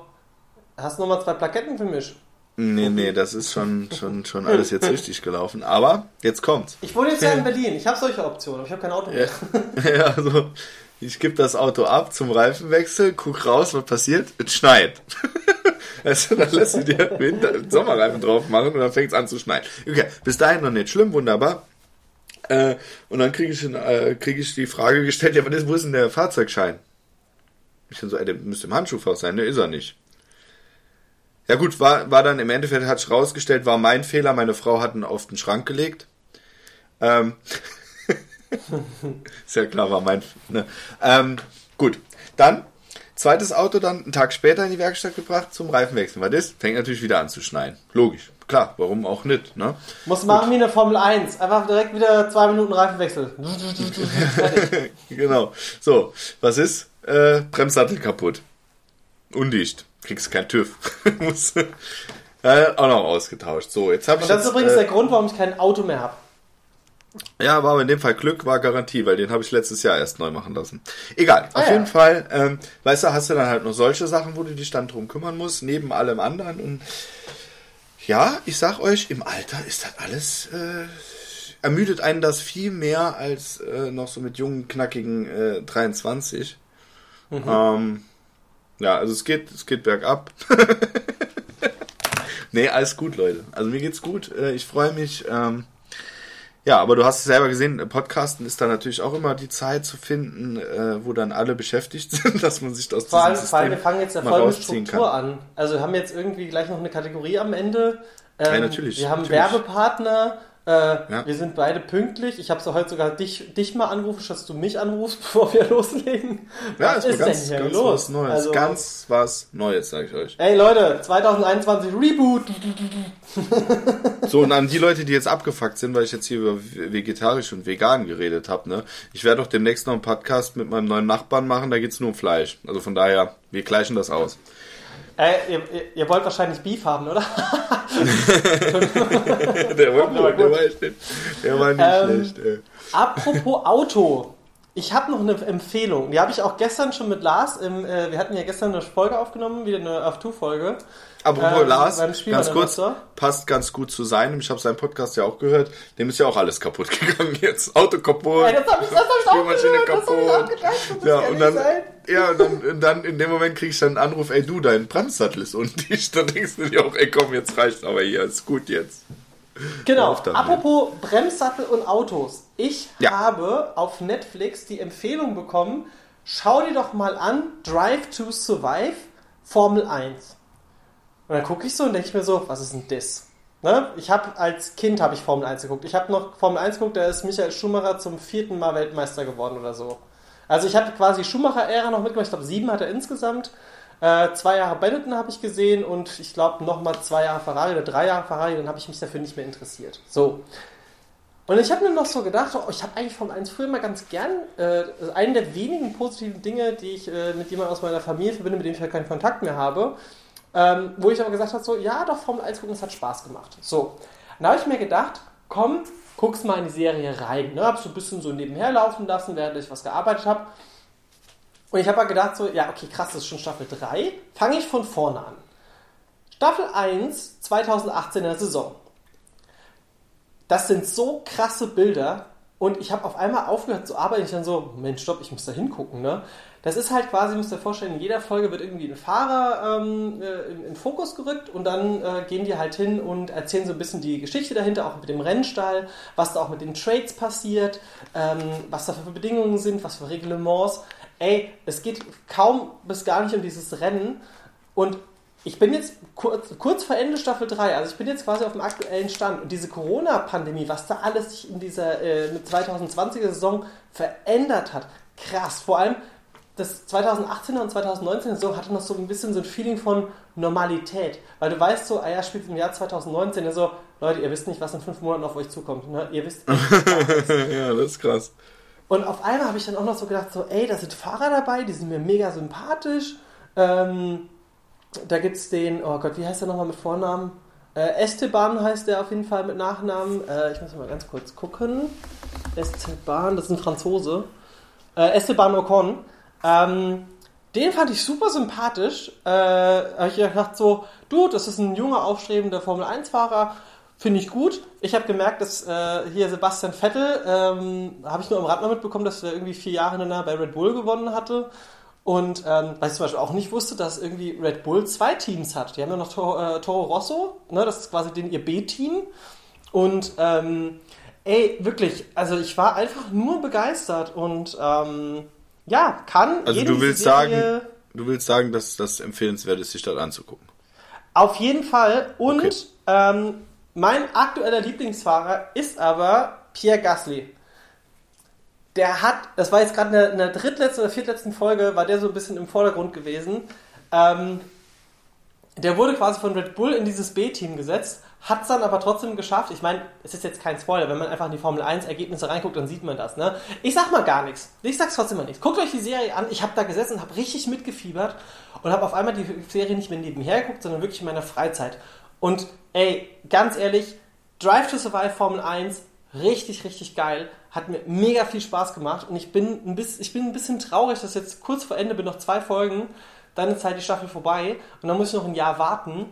hast du nochmal zwei Plaketten für mich? Nee, nee, das ist schon, schon, schon alles jetzt richtig gelaufen. Aber jetzt kommt's. Ich wohne jetzt ja in Berlin. Ich habe solche Optionen, aber ich habe kein Auto mehr. Ja, ja also ich gebe das Auto ab zum Reifenwechsel, guck raus, was passiert. Es schneit. Also, dann lässt du dir Winter Sommerreifen drauf machen und dann fängt es an zu schneien. Okay, bis dahin noch nicht schlimm, wunderbar. Äh, und dann kriege ich, äh, krieg ich die Frage gestellt, ja, wo ist denn der Fahrzeugschein? Ich bin so, ey, der müsste im Handschuhfach sein, der ist er nicht. Ja gut, war, war dann im Endeffekt, hat sich rausgestellt, war mein Fehler, meine Frau hat ihn auf den Schrank gelegt. Ähm, ist klar, war mein. Ne? Ähm, gut, dann zweites Auto dann einen Tag später in die Werkstatt gebracht zum Reifenwechsel. Weil das fängt natürlich wieder an zu schneien. Logisch. Klar, warum auch nicht, ne? Muss machen wie eine Formel 1. Einfach direkt wieder zwei Minuten Reifenwechsel. genau. So, was ist? Äh, Bremssattel kaputt. Undicht. Kriegst kein TÜV. Muss äh, auch noch ausgetauscht. So, jetzt habe ich. Und das jetzt, ist übrigens äh, der Grund, warum ich kein Auto mehr habe. Ja, war aber in dem Fall Glück, war Garantie, weil den habe ich letztes Jahr erst neu machen lassen. Egal, ah, auf ja. jeden Fall, ähm, weißt du, hast du dann halt noch solche Sachen, wo du dich dann drum kümmern musst, neben allem anderen. Und ja, ich sag euch, im Alter ist das alles, äh, ermüdet einen das viel mehr als äh, noch so mit jungen, knackigen äh, 23. Mhm. Ähm, ja, also es geht, es geht bergab. nee, alles gut, Leute. Also mir geht's gut. Äh, ich freue mich. Ähm, ja, aber du hast es selber gesehen, Podcasten ist da natürlich auch immer die Zeit zu finden, äh, wo dann alle beschäftigt sind, dass man sich das vor allem, System vor allem, wir fangen jetzt ja voll mit Struktur kann. an. Also wir haben jetzt irgendwie gleich noch eine Kategorie am Ende. Ähm, ja, natürlich. Wir haben natürlich. Werbepartner, äh, ja. Wir sind beide pünktlich. Ich habe so heute sogar dich, dich mal angerufen, statt du mich anrufst, bevor wir loslegen. Ja, was ist, ganz, denn hier ganz los? was Neues. Also, ganz was Neues, sage ich euch. Ey Leute, 2021 Reboot. so, und an die Leute, die jetzt abgefuckt sind, weil ich jetzt hier über vegetarisch und vegan geredet habe, ne? Ich werde auch demnächst noch einen Podcast mit meinem neuen Nachbarn machen, da geht's nur um Fleisch. Also von daher, wir gleichen das aus. Äh, ihr, ihr, wollt wahrscheinlich Beef haben, oder? der, war gut, der, war nicht, der war nicht ähm, schlecht. Ey. Apropos Auto. Ich habe noch eine Empfehlung. Die habe ich auch gestern schon mit Lars. Im, äh, wir hatten ja gestern eine Folge aufgenommen, wieder eine F2-Folge. Apropos ähm, Lars, ganz kurz, passt ganz gut zu seinem. Ich habe seinen Podcast ja auch gehört. Dem ist ja auch alles kaputt gegangen jetzt. Auto kaputt. Ja, das habe ich, das hab ich auch gehört. Kaputt. Das hab ich auch gedacht. ja, und dann, ja, und dann, und dann in dem Moment krieg ich dann einen Anruf, ey du, dein Bremssattel ist undicht. Dann denkst du dir auch, ey komm, jetzt reicht's aber hier, ist gut jetzt. Genau, apropos Bremssattel und Autos. Ich ja. habe auf Netflix die Empfehlung bekommen, schau dir doch mal an, Drive to Survive, Formel 1. Und dann gucke ich so und denke ich mir so, was ist denn das? Ne? Ich habe als Kind habe ich Formel 1 geguckt. Ich habe noch Formel 1 geguckt, da ist Michael Schumacher zum vierten Mal Weltmeister geworden oder so. Also ich habe quasi Schumacher-Ära noch mitgemacht. Ich glaube, sieben hat er insgesamt. Äh, zwei Jahre Benetton habe ich gesehen und ich glaube nochmal zwei Jahre Ferrari oder drei Jahre Ferrari, dann habe ich mich dafür nicht mehr interessiert. So. Und ich habe mir noch so gedacht, oh, ich habe eigentlich Formel 1 früher mal ganz gern, äh, einen der wenigen positiven Dinge, die ich äh, mit jemandem aus meiner Familie verbinde, mit dem ich halt keinen Kontakt mehr habe, ähm, wo ich aber gesagt habe, so, ja, doch, Formel 1 gucken, das hat Spaß gemacht. So. Dann habe ich mir gedacht, komm, guckst mal in die Serie rein. Ne? Hab so ein bisschen so nebenher laufen lassen, während ich was gearbeitet habe. Und ich habe mal gedacht, so, ja, okay, krass, das ist schon Staffel 3. Fange ich von vorne an. Staffel 1, 2018 er Saison. Das sind so krasse Bilder. Und ich habe auf einmal aufgehört zu arbeiten. Ich dann so, Mensch, stopp, ich muss da hingucken. Ne? Das ist halt quasi, müsst ihr vorstellen, in jeder Folge wird irgendwie ein Fahrer ähm, äh, in, in, Fokus gerückt und dann äh, gehen die halt hin und erzählen so ein bisschen die Geschichte dahinter, auch mit dem Rennstall, was da auch mit den Trades passiert, ähm, was da für Bedingungen sind, was für Reglements. Ey, es geht kaum bis gar nicht um dieses Rennen und ich bin jetzt kurz, kurz vor Ende Staffel 3, also ich bin jetzt quasi auf dem aktuellen Stand. Und diese Corona-Pandemie, was da alles sich in dieser äh, 2020er Saison verändert hat, krass. Vor allem das 2018er und 2019er Saison hatte noch so ein bisschen so ein Feeling von Normalität. Weil du weißt so, ah ja, spielt im Jahr 2019, so, Leute, ihr wisst nicht, was in fünf Monaten auf euch zukommt. Ne? Ihr wisst nicht, Ja, das ist krass. Und auf einmal habe ich dann auch noch so gedacht, so, ey, da sind Fahrer dabei, die sind mir mega sympathisch. Ähm, da gibt es den, oh Gott, wie heißt der nochmal mit Vornamen? Äh, Esteban heißt der auf jeden Fall mit Nachnamen. Äh, ich muss mal ganz kurz gucken. Esteban, das ist ein Franzose. Äh, Esteban Ocon. Ähm, den fand ich super sympathisch. Äh, habe ich gedacht so, du, das ist ein junger, aufstrebender Formel-1-Fahrer. Finde ich gut. Ich habe gemerkt, dass äh, hier Sebastian Vettel, ähm, habe ich nur am Rad mal mitbekommen, dass er irgendwie vier Jahre hintereinander bei Red Bull gewonnen hatte. Und ähm, was ich zum Beispiel auch nicht wusste, dass irgendwie Red Bull zwei Teams hat. Die haben ja noch Toro, äh, Toro Rosso, ne, das ist quasi den, ihr B-Team. Und ähm, ey, wirklich, also ich war einfach nur begeistert und ähm, ja, kann. Also du willst Serie, sagen, du willst sagen, dass das empfehlenswert ist, sich das anzugucken. Auf jeden Fall. Und okay. ähm, mein aktueller Lieblingsfahrer ist aber Pierre Gasly der hat, das war jetzt gerade in, der drittletzten oder viertletzten Folge, war der so ein bisschen im Vordergrund gewesen. Ähm, der wurde quasi von Red Bull in dieses B-Team gesetzt, hat es dann aber trotzdem geschafft. Ich meine, es ist jetzt kein Spoiler, wenn man einfach in die Formel 1 Ergebnisse reinguckt, dann sieht man das. Ne? Ich sag mal gar nichts. Ich sag's trotzdem mal nichts. Guckt euch die Serie an. Ich habe da gesessen habe richtig mitgefiebert und habe auf einmal die Serie nicht mehr nebenher geguckt, sondern wirklich in meiner Freizeit. Und ey, ganz ehrlich, Drive to Survive Formel 1 richtig, richtig geil. Hat mir mega viel Spaß gemacht und ich bin ein bisschen, ich bin ein bisschen traurig, dass jetzt kurz vor Ende bin noch zwei Folgen, dann ist halt die Staffel vorbei und dann muss ich noch ein Jahr warten.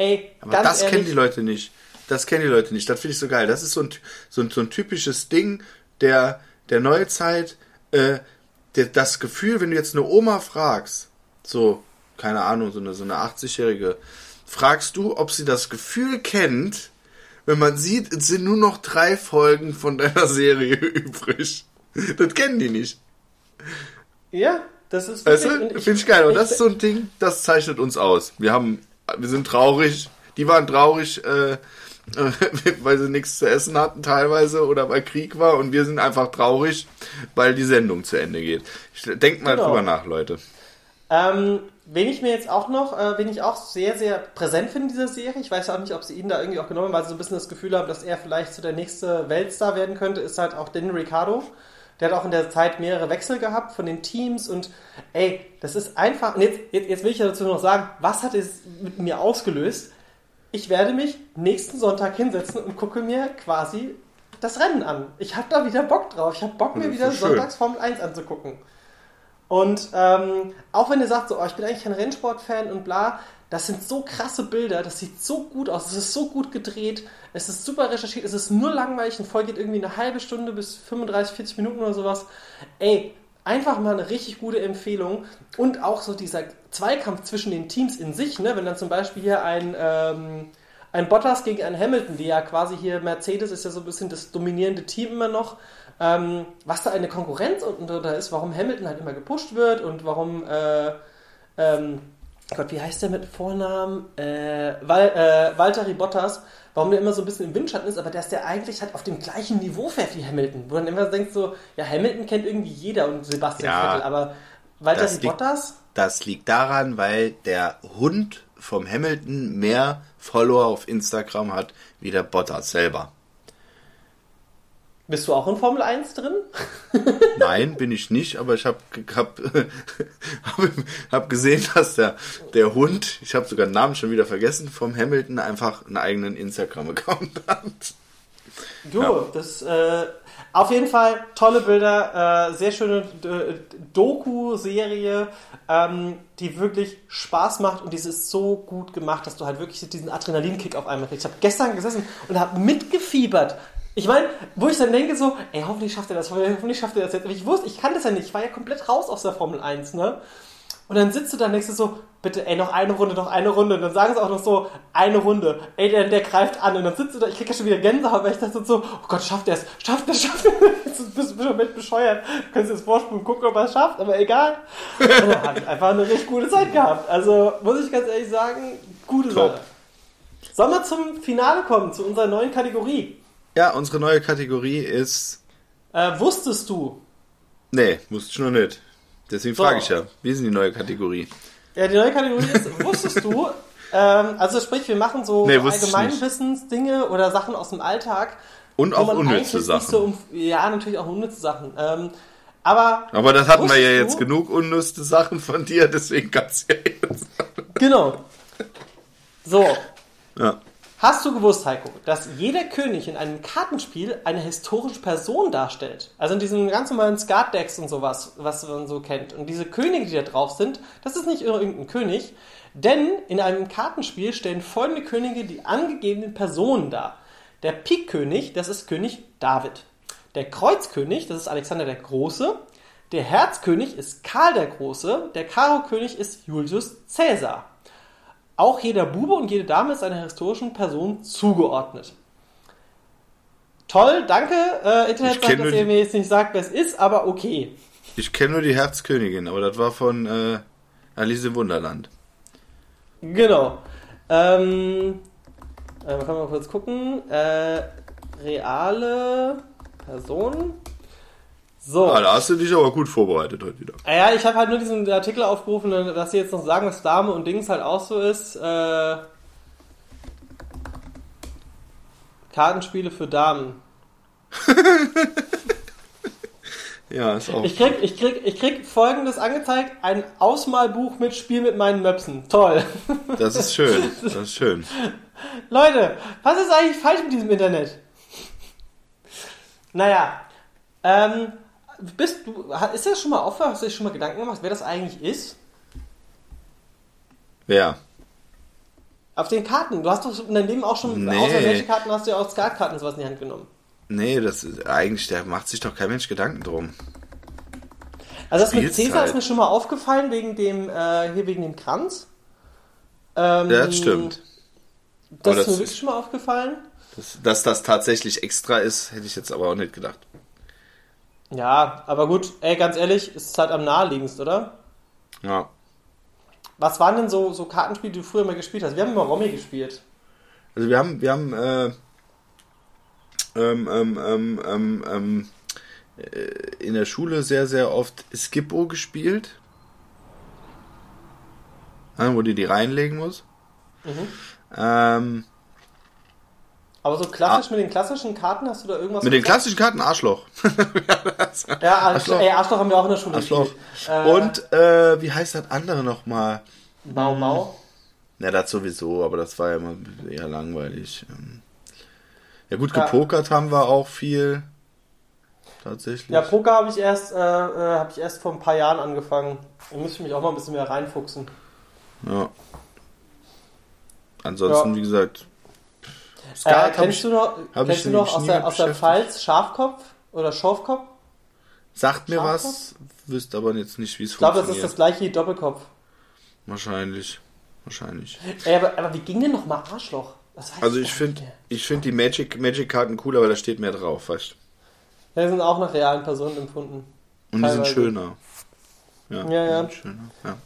Ey, Aber ganz das ehrlich, kennen die Leute nicht. Das kennen die Leute nicht. Das finde ich so geil. Das ist so ein, so ein, so ein typisches Ding der, der Neuzeit. Äh, der, das Gefühl, wenn du jetzt eine Oma fragst, so, keine Ahnung, so eine, so eine 80-Jährige, fragst du, ob sie das Gefühl kennt, wenn man sieht, es sind nur noch drei Folgen von deiner Serie übrig. Das kennen die nicht. Ja, das ist weißt du, finde ich geil. Und das ist so ein Ding, das zeichnet uns aus. Wir haben, wir sind traurig. Die waren traurig, äh, weil sie nichts zu essen hatten teilweise oder weil Krieg war und wir sind einfach traurig, weil die Sendung zu Ende geht. Denkt mal genau. drüber nach, Leute. Ähm, Wen ich mir jetzt auch noch, äh, wen ich auch sehr, sehr präsent finde in dieser Serie, ich weiß auch nicht, ob sie ihn da irgendwie auch genommen haben, weil sie so ein bisschen das Gefühl haben, dass er vielleicht so der nächste Weltstar werden könnte, ist halt auch Danny Ricciardo. Der hat auch in der Zeit mehrere Wechsel gehabt von den Teams und ey, das ist einfach. Und jetzt, jetzt, jetzt will ich dazu noch sagen, was hat es mit mir ausgelöst? Ich werde mich nächsten Sonntag hinsetzen und gucke mir quasi das Rennen an. Ich habe da wieder Bock drauf. Ich habe Bock, mir wieder so Sonntags Formel 1 anzugucken. Und ähm, auch wenn ihr sagt, so, oh, ich bin eigentlich kein Rennsport-Fan und bla, das sind so krasse Bilder, das sieht so gut aus, es ist so gut gedreht, es ist super recherchiert, es ist nur langweilig, eine Folge geht irgendwie eine halbe Stunde bis 35, 40 Minuten oder sowas. Ey, einfach mal eine richtig gute Empfehlung. Und auch so dieser Zweikampf zwischen den Teams in sich, ne? wenn dann zum Beispiel hier ein, ähm, ein Bottas gegen einen Hamilton, die ja quasi hier Mercedes ist ja so ein bisschen das dominierende Team immer noch, ähm, was da eine Konkurrenz unten drunter ist, warum Hamilton halt immer gepusht wird und warum, äh, ähm, Gott, wie heißt der mit Vornamen? Äh, Val, äh, Valtteri Bottas, warum der immer so ein bisschen im Windschatten ist, aber dass der eigentlich halt auf dem gleichen Niveau fährt wie Hamilton. Wo dann immer denkt so, ja, Hamilton kennt irgendwie jeder und Sebastian ja, Vettel, aber Valtteri Bottas? Das liegt daran, weil der Hund vom Hamilton mehr Follower auf Instagram hat wie der Bottas selber. Bist du auch in Formel 1 drin? Nein, bin ich nicht, aber ich habe hab, hab, hab gesehen, dass der, der Hund, ich habe sogar den Namen schon wieder vergessen, vom Hamilton einfach einen eigenen Instagram-Account hat. Du, ja. das äh, auf jeden Fall tolle Bilder, äh, sehr schöne Doku-Serie, ähm, die wirklich Spaß macht und diese ist so gut gemacht, dass du halt wirklich diesen Adrenalinkick auf einmal kriegst. Ich habe gestern gesessen und habe mitgefiebert ich meine, wo ich dann denke so, ey, hoffentlich schafft er das, hoffentlich schafft er das jetzt. Aber ich wusste, ich kann das ja nicht, ich war ja komplett raus aus der Formel 1, ne? Und dann sitzt du da und denkst du so, bitte, ey, noch eine Runde, noch eine Runde. Und dann sagen sie auch noch so, eine Runde. Ey, der, der greift an. Und dann sitzt du da, ich krieg ja schon wieder Gänsehaut, weil ich dachte so, oh Gott, schafft er es, schafft er es, schafft er es. Du bist schon mit bescheuert. Du kannst jetzt vorspulen, gucken, ob er es schafft, aber egal. Und dann habe ich einfach eine richtig gute Zeit gehabt. Also, muss ich ganz ehrlich sagen, gute Top. Sache. Sollen wir zum Finale kommen, zu unserer neuen Kategorie? Ja, unsere neue Kategorie ist. Äh, wusstest du? Nee, wusste ich noch nicht. Deswegen So. frage ich ja, wie ist denn die neue Kategorie? Ja, die neue Kategorie ist, wusstest du? Ähm, also sprich, wir machen so Nee, Allgemeinwissensdinge oder Sachen aus dem Alltag. Und auch unnütze Sachen. So um, ja, natürlich auch unnütze Sachen. Ähm, aber Aber das hatten wir ja jetzt du? genug unnütze Sachen von dir, deswegen kannst du ja jetzt. genau. So, Ja. Hast du gewusst, Heiko, dass jeder König in einem Kartenspiel eine historische Person darstellt? Also in diesen ganz normalen Skat-Decks und sowas, was man so kennt. Und diese Könige, die da drauf sind, das ist nicht irgendein König, denn in einem Kartenspiel stellen folgende Könige die angegebenen Personen dar. Der Pikkönig, das ist König David. Der Kreuzkönig, das ist Alexander der Große. Der Herzkönig ist Karl der Große. Der Karo-König ist Julius Caesar. Auch jeder Bube und jede Dame ist einer historischen Person zugeordnet. Toll, danke, äh, Internet sagt, dass ihr mir jetzt nicht sagt, wer es ist, aber okay. Ich kenne nur die Herzkönigin, aber das war von äh, Alice im Wunderland. Genau. Ähm, äh, man kann mal kurz gucken. Äh, reale Person. So. Ah, da hast du dich aber gut vorbereitet heute wieder. Ah Ja, ich habe halt nur diesen Artikel aufgerufen, dass sie jetzt noch sagen, was Dame und Dings halt auch so ist. Äh, Kartenspiele für Damen. Ja, ist auch. Ich krieg, ich krieg, ich krieg folgendes angezeigt: ein Ausmalbuch mit Spiel mit meinen Möpsen. Toll. Das ist schön. Das ist schön. Leute, was ist eigentlich falsch mit diesem Internet? Naja, ähm, bist du, ist das schon mal aufgehört? Hast du dir schon mal Gedanken gemacht, wer das eigentlich ist? Wer? Auf den Karten. Du hast doch in deinem Leben auch schon, Nee. außer welche Karten hast du ja auch Skatkarten und sowas in die Hand genommen. Nee, das ist eigentlich, da macht sich doch kein Mensch Gedanken drum. Also das mit Spielzeit. Cäsar ist mir schon mal aufgefallen, wegen dem, äh, hier wegen dem Kranz. Ähm, Ja, das stimmt. Das Aber ist mir das wirklich schon mal aufgefallen. Das, dass das tatsächlich extra ist, hätte ich jetzt aber auch nicht gedacht. Ja, aber gut, ey, ganz ehrlich, ist halt am naheliegendsten, oder? Ja. Was waren denn so, so Kartenspiele, die du früher mal gespielt hast? Wir haben immer Romy gespielt. Also wir haben, wir haben äh, ähm, ähm, ähm, ähm, ähm, äh, in der Schule sehr, sehr oft Skippo gespielt. Ja, wo du die reinlegen musst. Mhm. Ähm, Aber so klassisch mit den klassischen Karten hast du da irgendwas Ah. mit den gezockt? klassischen Karten Arschloch. Ja, Arschloch. Arschloch. Ey, Arschloch haben wir auch in der Schule Arschloch. Äh, Und äh, wie heißt das andere nochmal? Mau Mau. Ja, das sowieso, aber das war ja immer eher langweilig. Ähm, Ja gut, Ja. gepokert haben wir auch viel. Tatsächlich. Ja, Poker habe ich erst, äh, äh, habe ich erst vor ein paar Jahren angefangen. Da müsste ich mich auch mal ein bisschen mehr reinfuchsen. Ja. Ansonsten, Ja. wie gesagt, Skat hab kennst du noch, kennst du noch aus der, aus der. Pfalz Schafkopf oder Schorfkopf? sagt mir Schafkopf? was, wüsste aber jetzt nicht, wie es Ich glaube, das ist funktioniert. das gleiche wie Doppelkopf. Wahrscheinlich. Wahrscheinlich. Ey, aber, aber wie ging denn nochmal Arschloch? Also ich finde ich find die Magic, Magic-Karten cool, aber da steht mehr drauf, weißt Ja, die sind auch nach realen Personen empfunden. du? Und die sind schöner. Ja, Ja, die ja. sind schöner. Ja.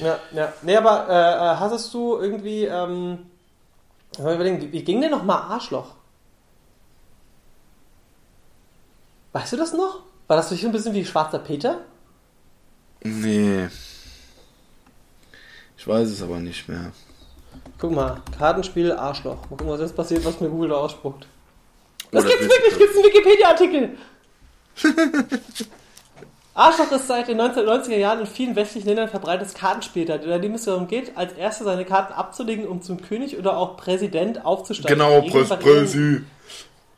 Ja, ja. Nee, aber äh, äh, hattest du irgendwie, ähm, überlegen, wie, ging denn nochmal Arschloch? Weißt du das noch? War das nicht ein bisschen wie Schwarzer Peter? Nee. Ich weiß es aber nicht mehr. Guck mal, Kartenspiel Arschloch. Mal gucken, was jetzt passiert, was mir Google da ausspuckt. Oh, Das das gibt's wirklich, gibt's einen Wikipedia-Artikel. Arschloch ist seit den 1990er Jahren in vielen westlichen Ländern verbreitetes Kartenspiel, bei dem es darum geht, als erster seine Karten abzulegen, um zum König oder auch Präsident aufzusteigen. Genau, Prös, Prösi.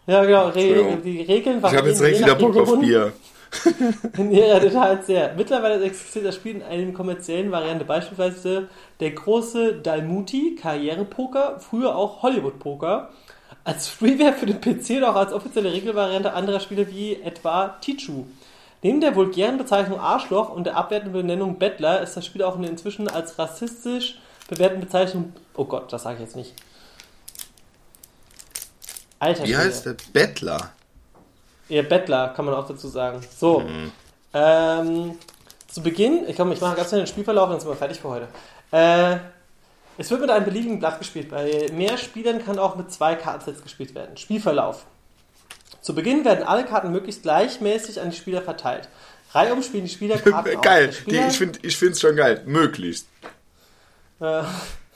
Ja, genau, Re die Regeln Ich habe jetzt je wieder Bock auf Bier. in ihrer Details sehr. Mittlerweile existiert das Spiel in einer kommerziellen Variante, beispielsweise der große Dalmuti, Karrierepoker, früher auch Hollywood-Poker, als Freeware für den PC oder auch als offizielle Regelvariante anderer Spiele wie etwa Tichu. Neben der vulgären Bezeichnung Arschloch und der abwertenden Benennung Bettler ist das Spiel auch in der inzwischen als rassistisch bewährten Bezeichnung. Oh Gott, das sage ich jetzt nicht. Alter, Wie Schwede. heißt der? Bettler. Ja, Bettler, kann man auch dazu sagen. So. Ähm, zu Beginn, ich komme, ich mache ganz schnell den Spielverlauf, dann sind wir fertig für heute. Äh, es wird mit einem beliebigen Blatt gespielt. Bei mehr Spielern kann auch mit zwei Kartensets gespielt werden. Spielverlauf. Zu Beginn werden alle Karten möglichst gleichmäßig an die Spieler verteilt. Reihum spielen die Spieler Karten aus. geil. Der Die, Spieler- ich finde ich es schon geil. Möglichst. äh,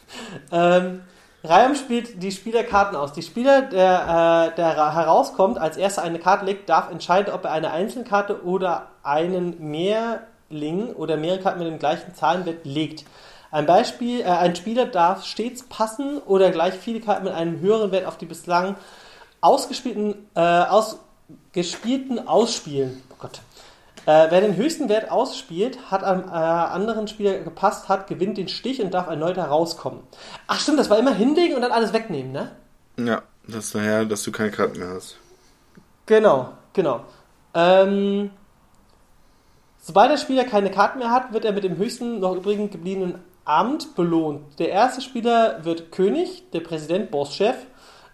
ähm, Reihum spielt die Spieler Karten aus. Die Spieler, der, äh, der ra- herauskommt, als erster eine Karte legt, darf entscheiden, ob er eine Einzelkarte oder einen Mehrling oder mehrere Karten mit dem gleichen Zahlenwert legt. Ein Beispiel, äh, ein Spieler darf stets passen oder gleich viele Karten mit einem höheren Wert auf die bislang ausgespielten, äh, ausgespielten ausspielen. Oh Gott. Äh, wer den höchsten Wert ausspielt, hat am äh, anderen Spieler gepasst hat, gewinnt den Stich und darf erneut herauskommen. Ach stimmt, das war immer hinlegen und dann alles wegnehmen, ne? Ja, das ist daher, dass du keine Karten mehr hast. Genau, genau. Ähm, sobald der Spieler keine Karten mehr hat, wird er mit dem höchsten noch übrigen gebliebenen Amt belohnt. Der erste Spieler wird König, der Präsident Bosschef,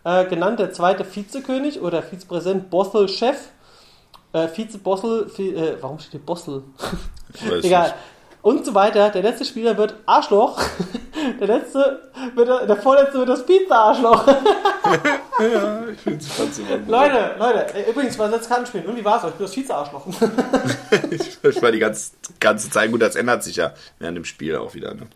äh, genannt der zweite Vizekönig oder Vizepräsident Bossel-Chef. Äh, Vize-Bossel, Vi äh, warum steht hier Bossel? Ich weiß Egal. nicht. Und so weiter. Der letzte Spieler wird Arschloch. Der letzte wird, der vorletzte wird das Pizza-Arschloch. Ja, ich finde es trotzdem. Leute, Leute, äh, übrigens, mal letztes Kartenspielen. Und wie war's euch? Ich bin das Vize-Arschloch. Ich, ich war die ganze, ganze Zeit gut, das ändert sich ja während dem Spiel auch wieder. Ne?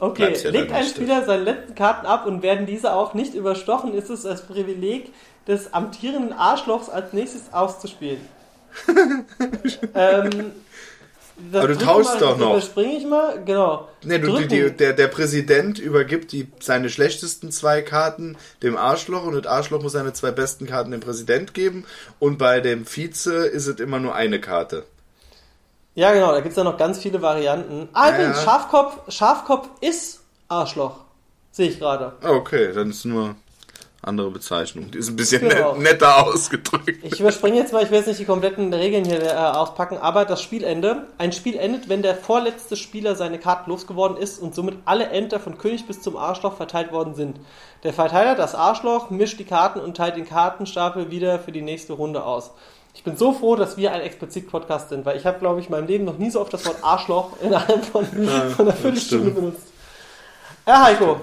Okay, ja legt ein. Spieler seine letzten Karten ab und werden diese auch nicht überstochen, ist es das Privileg des amtierenden Arschlochs als nächstes auszuspielen. ähm, das Aber du tauschst doch noch. Überspringe ich mal, genau. Nee, du, Drücken. die, der, der Präsident übergibt die, seine schlechtesten zwei Karten dem Arschloch und das Arschloch muss seine zwei besten Karten dem Präsident geben und bei dem Vize ist es immer nur eine Karte. Ja, genau, da gibt es ja noch ganz viele Varianten. Ah, Ja, ja. Schafkopf, Schafkopf ist Arschloch. Sehe ich gerade. Ah, Okay, dann ist nur andere Bezeichnung. Die ist ein bisschen Genau. net, netter ausgedrückt. Ich überspringe jetzt mal, ich will jetzt nicht die kompletten Regeln hier äh, auspacken, aber das Spielende. Ein Spiel endet, wenn der vorletzte Spieler seine Karten losgeworden ist und somit alle Ämter von König bis zum Arschloch verteilt worden sind. Der Verteiler, das Arschloch, mischt die Karten und teilt den Kartenstapel wieder für die nächste Runde aus. Ich bin so froh, dass wir ein Explizit-Podcast sind, weil ich habe, glaube ich, in meinem Leben noch nie so oft das Wort Arschloch innerhalb von, von einer Viertelstunde benutzt. Ja, Heiko,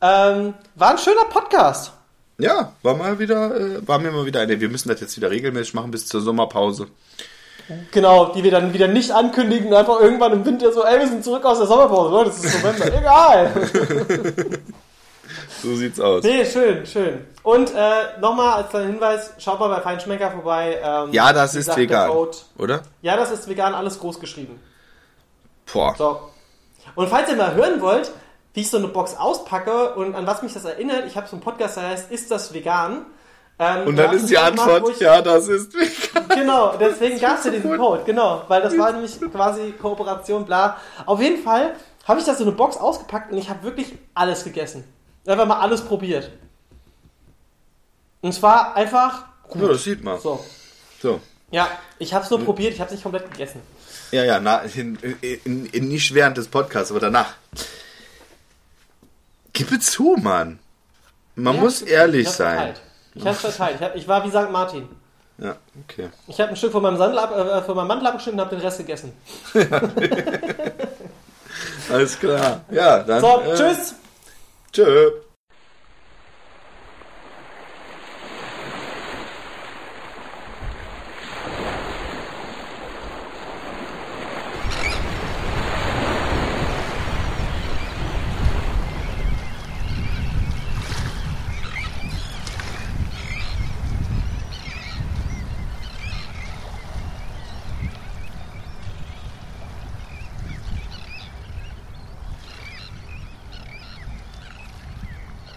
ähm, war ein schöner Podcast. Ja, war mal wieder, äh, war mir mal wieder eine. Wir müssen das jetzt wieder regelmäßig machen bis zur Sommerpause. Genau, die wir dann wieder nicht ankündigen, einfach irgendwann im Winter so, ey, wir sind zurück aus der Sommerpause, Leute, es ist November, egal. So sieht's aus. Nee, schön, schön. Und äh, nochmal als kleiner Hinweis, schaut mal bei Feinschmecker vorbei. Ähm, Ja, das ist gesagt, vegan. Oder? Ja, das ist vegan, alles groß geschrieben. Boah. So. Und falls ihr mal hören wollt, wie ich so eine Box auspacke und an was mich das erinnert, ich habe so einen Podcast, der heißt Ist das vegan? Ähm, Und da dann ist die gemacht, Antwort, ich- ja, das ist vegan. Genau, deswegen gab es ja diesen. Code, genau, weil das war nämlich quasi Kooperation, bla. Auf jeden Fall habe ich da so eine Box ausgepackt und ich habe wirklich alles gegessen. Einfach mal alles probiert. Und es war einfach Ja, das sieht man. so. So. Ja, ich habe es nur probiert, ich habe es nicht komplett gegessen. Ja, ja, na, in, in, in, nicht während des Podcasts, aber danach. Gib es zu, Mann. Man Ja, muss ich ehrlich sein. Verteilt. Ich habe es verteilt. Ich, hab, ich war wie St. Martin. Ja, okay. Ich habe ein Stück von meinem, Sandel ab, äh, von meinem Mantel abgeschnitten und habe den Rest gegessen. Alles klar. Ja, dann. So, äh, tschüss! Tschö.